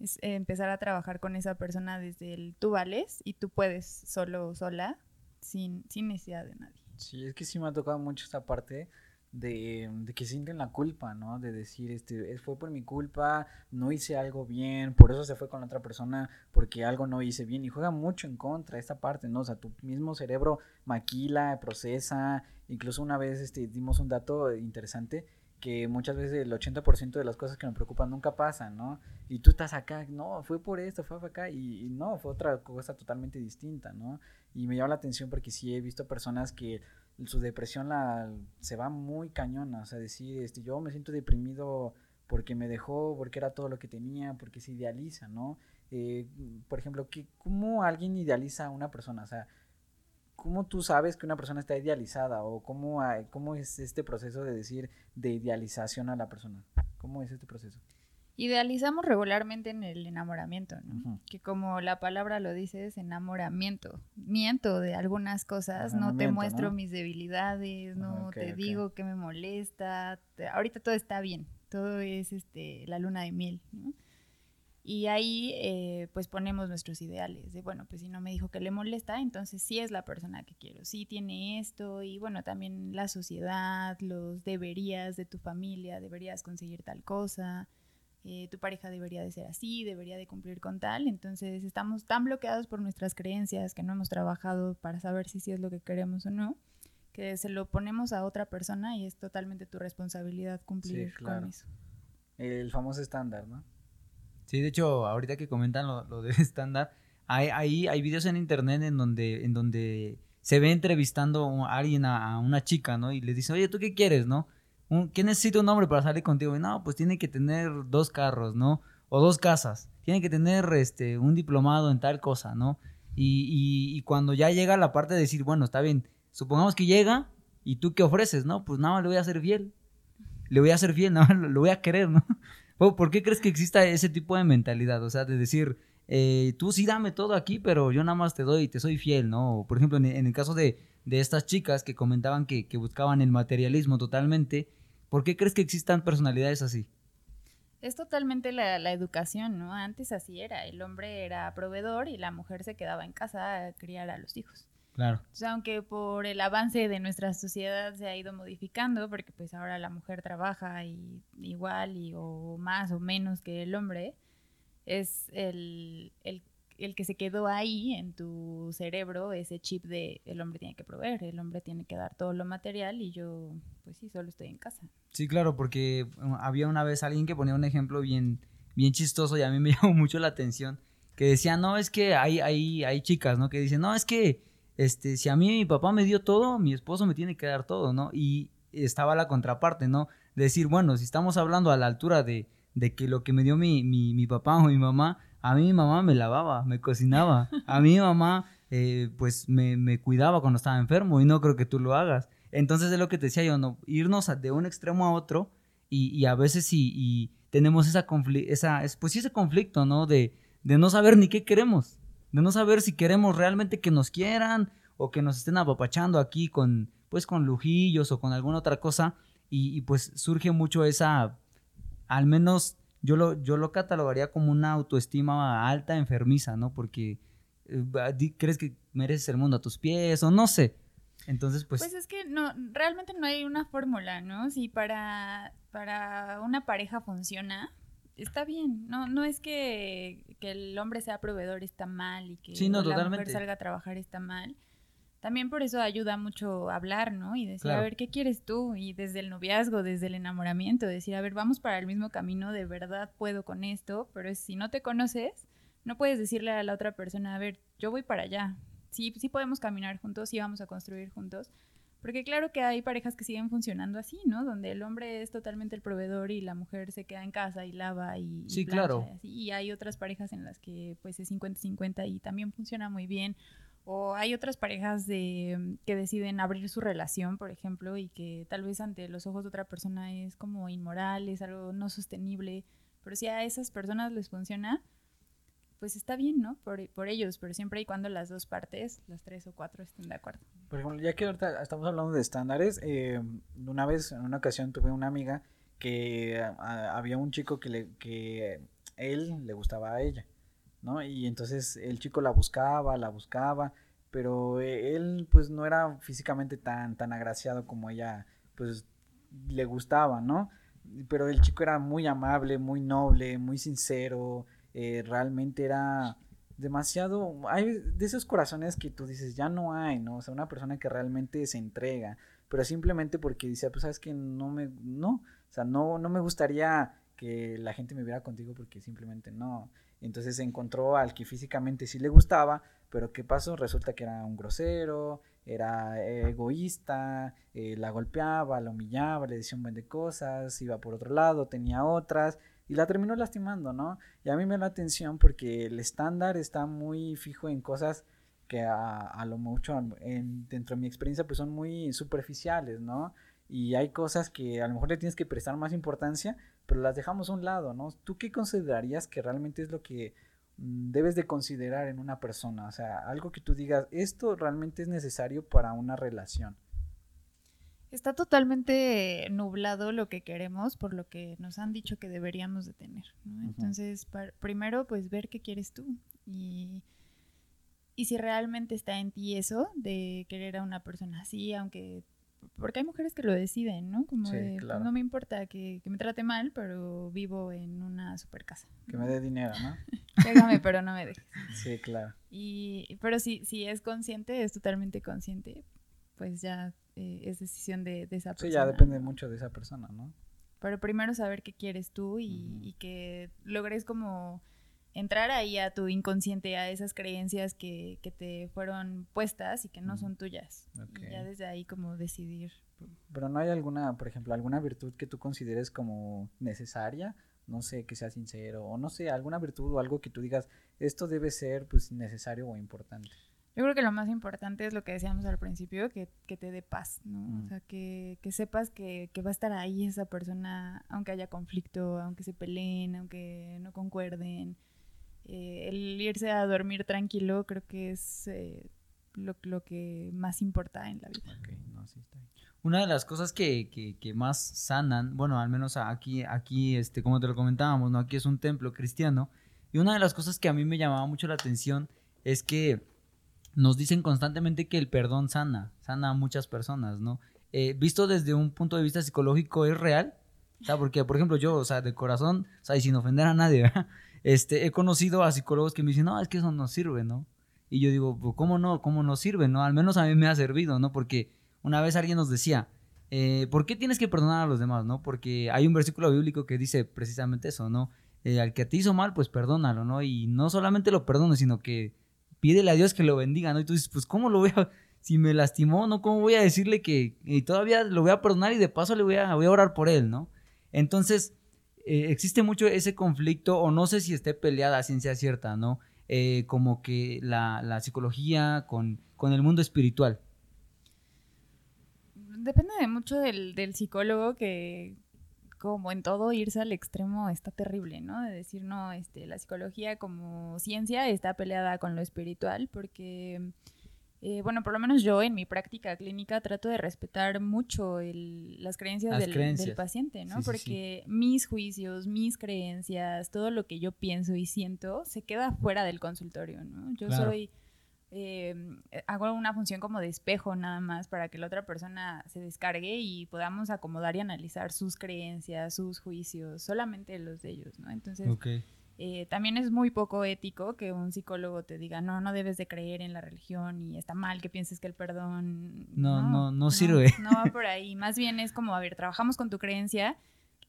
Es empezar a trabajar con esa persona desde el tú vales y tú puedes solo sola, sin, sin necesidad de nadie. Sí, es que sí me ha tocado mucho esta parte de, de, que sienten la culpa, ¿no? De decir, este, fue por mi culpa, no hice algo bien, por eso se fue con la otra persona, porque algo no hice bien, y juega mucho en contra esta parte, ¿no? O sea, tu mismo cerebro maquila, procesa, incluso una vez este, dimos un dato interesante, que muchas veces el 80% de las cosas que nos preocupan nunca pasan, ¿no? Y tú estás acá, no, fue por esto, fue acá, y, no, fue otra cosa totalmente distinta, ¿no? Y me llama la atención porque sí he visto personas que su depresión la, se va muy cañona, o sea, decir, este, yo me siento deprimido porque me dejó, porque era todo lo que tenía, porque se idealiza, ¿no? Eh, por ejemplo, ¿qué, ¿cómo alguien idealiza a una persona? O sea, ¿cómo tú sabes que una persona está idealizada? ¿O cómo, cómo es este proceso de decir de idealización a la persona? ¿Cómo es este proceso? Idealizamos regularmente en el enamoramiento, ¿no? Que como la palabra lo dice, es enamoramiento. Miento de algunas cosas, no te muestro mis debilidades, no te digo que me molesta. ahorita todo está bien, todo es este la luna de miel, ¿no? Y ahí eh, pues ponemos nuestros ideales de, bueno, pues si no me dijo que le molesta, entonces sí es la persona que quiero, sí tiene esto y bueno, también la sociedad, los deberías de tu familia, deberías conseguir tal cosa. Eh, tu pareja debería de ser así, debería de cumplir con tal. Entonces estamos tan bloqueados por nuestras creencias que no hemos trabajado para saber si sí es lo que queremos o no, que se lo ponemos a otra persona y es totalmente tu responsabilidad cumplir con eso. El famoso estándar, ¿no? Sí, de hecho, ahorita que comentan lo, lo del *laughs* estándar, hay, hay, hay videos en internet en donde, en donde se ve entrevistando a alguien a, una chica, ¿no? Y le dice, oye, ¿tú qué quieres, no? ¿Qué necesita un hombre para salir contigo? Y no, pues tiene que tener dos carros, ¿no? O dos casas. Tiene que tener este, un diplomado en tal cosa, ¿no? Y, y, cuando ya llega la parte de decir, bueno, está bien, supongamos que llega y tú qué ofreces, ¿no? Pues nada más le voy a hacer fiel. Le voy a hacer fiel, nada más lo voy a querer, ¿no? ¿Por qué crees que exista ese tipo de mentalidad? O sea, de decir, eh, tú sí dame todo aquí, pero yo nada más te doy y te soy fiel, ¿no? Por ejemplo, en, el caso de, de, estas chicas que comentaban que, que buscaban el materialismo totalmente, ¿Por qué crees que existan personalidades así? Es totalmente la, educación, ¿no? Antes así era, el hombre era proveedor y la mujer se quedaba en casa a criar a los hijos. Claro. Sea, aunque por el avance de nuestra sociedad se ha ido modificando, porque pues ahora la mujer trabaja y, igual y o más o menos que el hombre, es el, el el que se quedó ahí en tu cerebro, ese chip de el hombre tiene que proveer, el hombre tiene que dar todo lo material y yo, pues sí, solo estoy en casa. Sí, claro, porque había una vez alguien que ponía un ejemplo bien, bien chistoso y a mí me *laughs* llamó mucho la atención, que decía, no, es que hay, hay, hay chicas, ¿no? Que dicen, no, es que este, si a mí mi papá me dio todo, mi esposo me tiene que dar todo, ¿no? Y estaba la contraparte, ¿no? decir, bueno, si estamos hablando a la altura de, de que lo que me dio mi, mi, mi papá o mi mamá, a mí mi mamá me lavaba, me cocinaba. *laughs* A mí mi mamá, eh, pues, me, cuidaba cuando estaba enfermo y no creo que tú lo hagas. Entonces es lo que te decía yo, no, irnos de un extremo a otro y, a veces sí, y tenemos esa, esa pues ese conflicto, ¿no? De, de no saber ni qué queremos, de no saber si queremos realmente que nos quieran o que nos estén apapachando aquí con, pues, con lujillos o con alguna otra cosa y, pues surge mucho esa, al menos yo lo, yo lo catalogaría como una autoestima alta, enfermiza, ¿no? Porque eh, crees que mereces el mundo a tus pies o no sé. Entonces, pues... Pues es que no, realmente no hay una fórmula, ¿no? Si para, para una pareja funciona, está bien. No, no es que, que el hombre sea proveedor está mal y que la mujer salga a trabajar está mal también por eso ayuda mucho hablar, ¿no? Y decir, a ver, ¿qué quieres tú? Y desde el noviazgo, desde el enamoramiento, decir, a ver, vamos para el mismo camino, de verdad puedo con esto, pero si no te conoces, no puedes decirle a la otra persona, a ver, yo voy para allá. Sí, sí podemos caminar juntos, sí vamos a construir juntos, Porque claro que hay parejas que siguen funcionando así, ¿no? Donde el hombre es totalmente el proveedor y la mujer se queda en casa y lava y... Sí, y plancha claro. Y, así. Y hay otras parejas en las que pues es 50-50 y también funciona muy bien. O hay otras parejas de, que deciden abrir su relación, por ejemplo, y que tal vez ante los ojos de otra persona es como inmoral, es algo no sostenible. Pero si a esas personas les funciona, pues está bien, ¿no? Por, por ellos, pero siempre y cuando las dos partes, las tres o cuatro, estén de acuerdo. Por ejemplo, ya que ahorita estamos hablando de estándares, eh, una vez, en una ocasión, tuve una amiga que ah, había un chico que, le, que él le gustaba a ella, ¿no? Y entonces el chico la buscaba, la buscaba, pero eh, él pues no era físicamente tan, tan agraciado como ella pues le gustaba, ¿no? Pero el chico era muy amable, muy noble, muy sincero, eh, realmente era demasiado, hay de esos corazones que tú dices, ya no hay, ¿no? O sea, una persona que realmente se entrega, pero simplemente porque dice, pues sabes que no me, no, o sea, no, no me gustaría que la gente me viera contigo porque simplemente no. Entonces encontró al que físicamente sí le gustaba, pero ¿qué pasó? Resulta que era un grosero, era egoísta, eh, la golpeaba, la humillaba, le decía un buen de cosas, iba por otro lado, tenía otras, y la terminó lastimando, ¿no? Y a mí me da la atención porque el estándar está muy fijo en cosas que a, lo mucho en, dentro de mi experiencia pues son muy superficiales, ¿no? Y hay cosas que a lo mejor le tienes que prestar más importancia, pero las dejamos a un lado, ¿no? ¿Tú qué considerarías que realmente es lo que mm, debes de considerar en una persona? O sea, algo que tú digas, esto realmente es necesario para una relación. Está totalmente nublado lo que queremos por lo que nos han dicho que deberíamos de tener. ¿no? Entonces, par- primero, pues ver qué quieres tú y, y si realmente está en ti eso de querer a una persona así, aunque... Porque hay mujeres que lo deciden, ¿no? Como Sí, de, pues, claro. no me importa que, que me trate mal, pero vivo en una super casa. Que me dé dinero, ¿no? *laughs* Pégame, pero no me dejes. Sí, claro. Y, pero si, si es consciente, es totalmente consciente, pues ya eh, es decisión de, de esa Sí, persona. ya depende ¿no? mucho de esa persona, ¿no? Pero primero saber qué quieres tú y, y que logres como entrar ahí a tu inconsciente, a esas creencias que, que te fueron puestas y que no son tuyas. Y ya desde ahí como decidir. Pero no hay alguna, por ejemplo, alguna virtud que tú consideres como necesaria, no sé, que sea sincero, o no sé, alguna virtud o algo que tú digas, esto debe ser pues necesario o importante. Yo creo que lo más importante es lo que decíamos al principio, que, que te dé paz, ¿no? Mm. O sea, que, que sepas que, que va a estar ahí esa persona, aunque haya conflicto, aunque se peleen, aunque no concuerden. Eh, el irse a dormir tranquilo creo que es eh, lo, lo que más importa en la vida. Ok, no, sí está bien. Una de las cosas que, que- que más sanan, bueno, al menos aquí, aquí, este, como te lo comentábamos, ¿no? Aquí es un templo cristiano. Y una de las cosas que a mí me llamaba mucho la atención es que nos dicen constantemente que el perdón sana, sana a muchas personas, ¿no? Eh, visto desde un punto de vista psicológico, ¿es real? O sea, porque, por ejemplo, yo, o sea, de corazón, o sea, y sin ofender a nadie, ¿verdad? *laughs* Este, he conocido a psicólogos que me dicen, no, es que eso no sirve, ¿no? Y yo digo, pues, ¿cómo no? ¿Cómo no sirve, no? Al menos a mí me ha servido, ¿no? Porque una vez alguien nos decía, eh, ¿por qué tienes que perdonar a los demás, no? Porque hay un versículo bíblico que dice precisamente eso, ¿no? Eh, al que te hizo mal, pues perdónalo, ¿no? Y no solamente lo perdones, sino que pídele a Dios que lo bendiga, ¿no? Y tú dices, pues, ¿cómo lo voy a, si me lastimó, ¿no? ¿Cómo voy a decirle que y todavía lo voy a perdonar y de paso le voy a, voy a orar por él, ¿no? Entonces, eh, existe mucho ese conflicto, o no sé si esté peleada a ciencia cierta, ¿no? Eh, como que la, la psicología con, con el mundo espiritual. Depende de mucho del, del psicólogo que, como en todo, irse al extremo está terrible, ¿no? De decir, no, este, la psicología como ciencia está peleada con lo espiritual, porque, eh, bueno, por lo menos yo en mi práctica clínica trato de respetar mucho el- las creencias, Las del, creencias. del paciente, ¿no? Sí, sí, porque mis juicios, mis creencias, todo lo que yo pienso y siento se queda fuera del consultorio, ¿no? Yo Claro. soy eh, hago una función como de espejo nada más para que la otra persona se descargue y podamos acomodar y analizar sus creencias, sus juicios, solamente los de ellos, ¿no? Entonces, eh, también es muy poco ético que un psicólogo te diga, no, no debes de creer en la religión y está mal que pienses que el perdón... No, no, no sirve. No va por ahí. Más bien es como, a ver, trabajamos con tu creencia,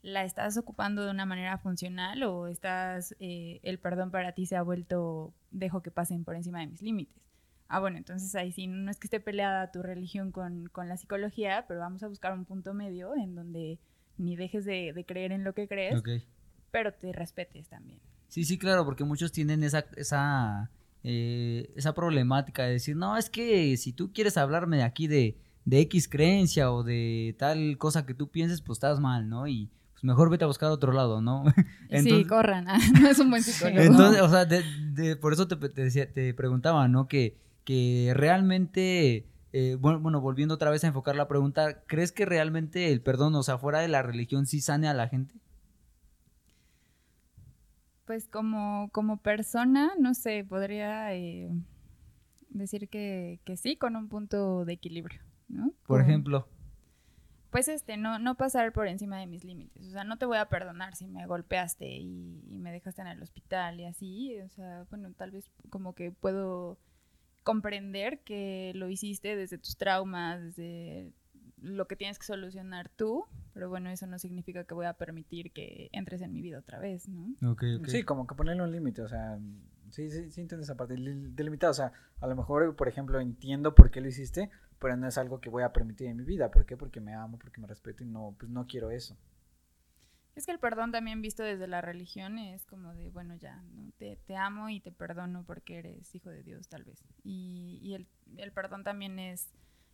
¿la estás ocupando de una manera funcional o estás, eh, el perdón para ti se ha vuelto, dejo que pasen por encima de mis límites? Ah, bueno, entonces ahí sí, no es que esté peleada tu religión con, con la psicología, pero vamos a buscar un punto medio en donde ni dejes de, de creer en lo que crees, pero te respetes también. Sí, sí, claro, porque muchos tienen esa, esa, eh, esa problemática de decir, no, es que si tú quieres hablarme de aquí de, de X creencia o de tal cosa que tú pienses, pues estás mal, ¿no? Y pues mejor vete a buscar a otro lado, ¿no? *laughs* sí, corran, *laughs* no es un buen psicólogo. Entonces, o sea, de- de- por eso te, te decía- te preguntaba, ¿no? Que, que realmente, eh, bueno, bueno, volviendo otra vez a enfocar la pregunta, ¿crees que realmente el perdón, o sea, fuera de la religión, sí sane a la gente? Pues como, como persona, no sé, podría eh, decir que, que sí, con un punto de equilibrio, ¿no? Por Como- ejemplo. Pues este, no, no pasar por encima de mis límites. O sea, no te voy a perdonar si me golpeaste y, y me dejaste en el hospital y así. O sea, bueno, tal vez como que puedo comprender que lo hiciste desde tus traumas, desde lo que tienes que solucionar tú. Pero bueno, eso no significa que voy a permitir que entres en mi vida otra vez, ¿no? Ok, ok. Sí, como que ponerle un límite, o sea, sí, sí, sí entiendo esa parte, li- delimitada, o sea, a lo mejor, por ejemplo, entiendo por qué lo hiciste, pero no es algo que voy a permitir en mi vida, ¿por qué? Porque me amo, porque me respeto y no, pues no quiero eso. Es que el perdón también visto desde la religión es como de, bueno, ya, ¿no? te, te amo y te perdono porque eres hijo de Dios, tal vez. Y, y el, el perdón también es,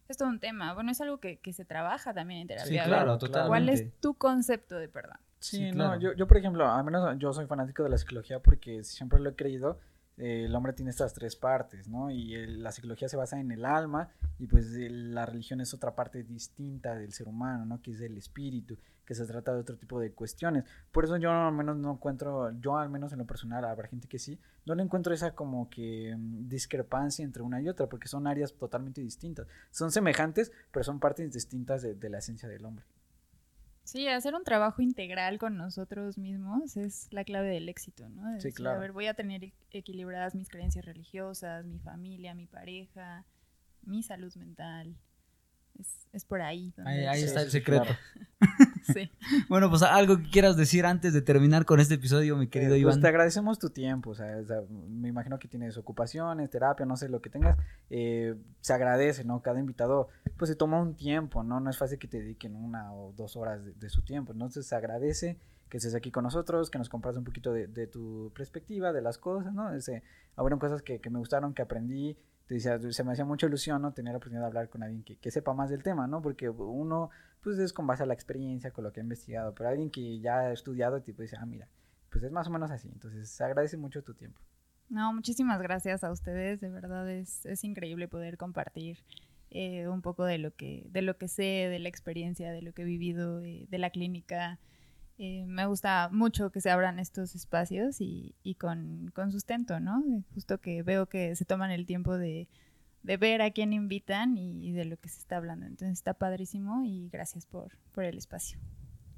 es todo un tema. Bueno, es algo que, que se trabaja también en terapia. Sí, claro, totalmente. ¿Cuál es tu concepto de perdón? Sí, Sí, no, yo, yo, por ejemplo, al menos yo soy fanático de la psicología porque siempre lo he creído, eh, el hombre tiene estas tres partes, ¿no? Y el- la psicología se basa en el alma y pues la religión es otra parte distinta del ser humano, ¿no? Que es el espíritu, que se trata de otro tipo de cuestiones. Por eso yo al menos no encuentro, yo al menos en lo personal, habrá gente que sí, no le encuentro esa como que mm, discrepancia entre una y otra porque son áreas totalmente distintas. Son semejantes, pero son partes distintas de la esencia del hombre. Sí, hacer un trabajo integral con nosotros mismos es la clave del éxito, ¿no? Sí, decir, claro. A ver, voy a tener equ- equilibradas mis creencias religiosas, mi familia, mi pareja, mi salud mental. Es, es por ahí. donde- Ahí, está el secreto. claro. *laughs* Sí. *laughs* Bueno, pues algo que quieras decir antes de terminar con este episodio, mi querido Eh, pues Iván. te agradecemos tu tiempo, o sea, o sea, me imagino que tienes ocupaciones, terapia, no sé lo que tengas, eh, se agradece, ¿no? Cada invitado, pues se toma un tiempo, ¿no? No es fácil que te dediquen una o dos horas de, de su tiempo, entonces se agradece que estés aquí con nosotros, que nos compartas un poquito de, de tu perspectiva, de las cosas, ¿no? Ese, hubieron cosas que, que me gustaron, que aprendí, te decía, se me hacía mucha ilusión, ¿no? Tener la oportunidad de hablar con alguien que, que sepa más del tema, ¿no? Porque uno, pues es con base a la experiencia, con lo que ha investigado, pero alguien que ya ha estudiado, tipo dice, ah, mira, pues es más o menos así. Entonces, se agradece mucho tu tiempo. No, muchísimas gracias a ustedes. De verdad es, es increíble poder compartir eh, un poco de lo que de lo que sé, de la experiencia, de lo que he vivido, eh, de la clínica. Eh, me gusta mucho que se abran estos espacios y, y con, con sustento, ¿no? Justo que veo que se toman el tiempo de, de ver a quién invitan y, y de lo que se está hablando. Entonces está padrísimo y gracias por, por el espacio.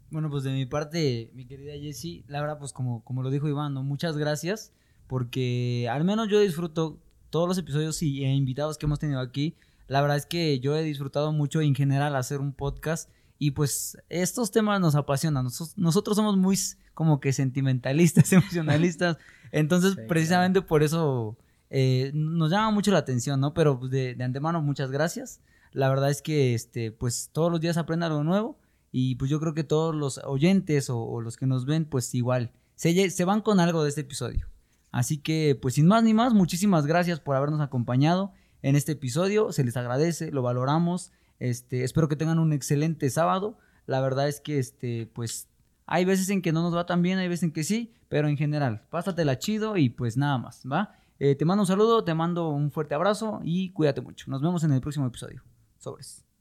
Bueno, pues de mi parte, mi querida Jessie, la verdad, pues como, como lo dijo Iván, ¿no? muchas gracias, porque al menos yo disfruto todos los episodios y e invitados que hemos tenido aquí. La verdad es que yo he disfrutado mucho en general hacer un podcast y pues estos temas nos apasionan. Nosotros, nosotros somos muy como que sentimentalistas, *laughs* emocionalistas, *laughs* entonces Sí, precisamente por eso eh, nos llama mucho la atención, ¿no? Pero pues, de, antemano, muchas gracias. La verdad es que este, pues todos los días aprende algo nuevo. Y pues yo creo que todos los oyentes o, los que nos ven, pues igual, se, se van con algo de este episodio. Así que, pues sin más ni más, muchísimas gracias por habernos acompañado en este episodio. Se les agradece, lo valoramos. Este, espero que tengan un excelente sábado. La verdad es que, este, pues, hay veces en que no nos va tan bien, hay veces en que sí, pero en general, pásatela chido y pues nada más, ¿va? Eh, te mando un saludo, te mando un fuerte abrazo y cuídate mucho. Nos vemos en el próximo episodio. Sobres.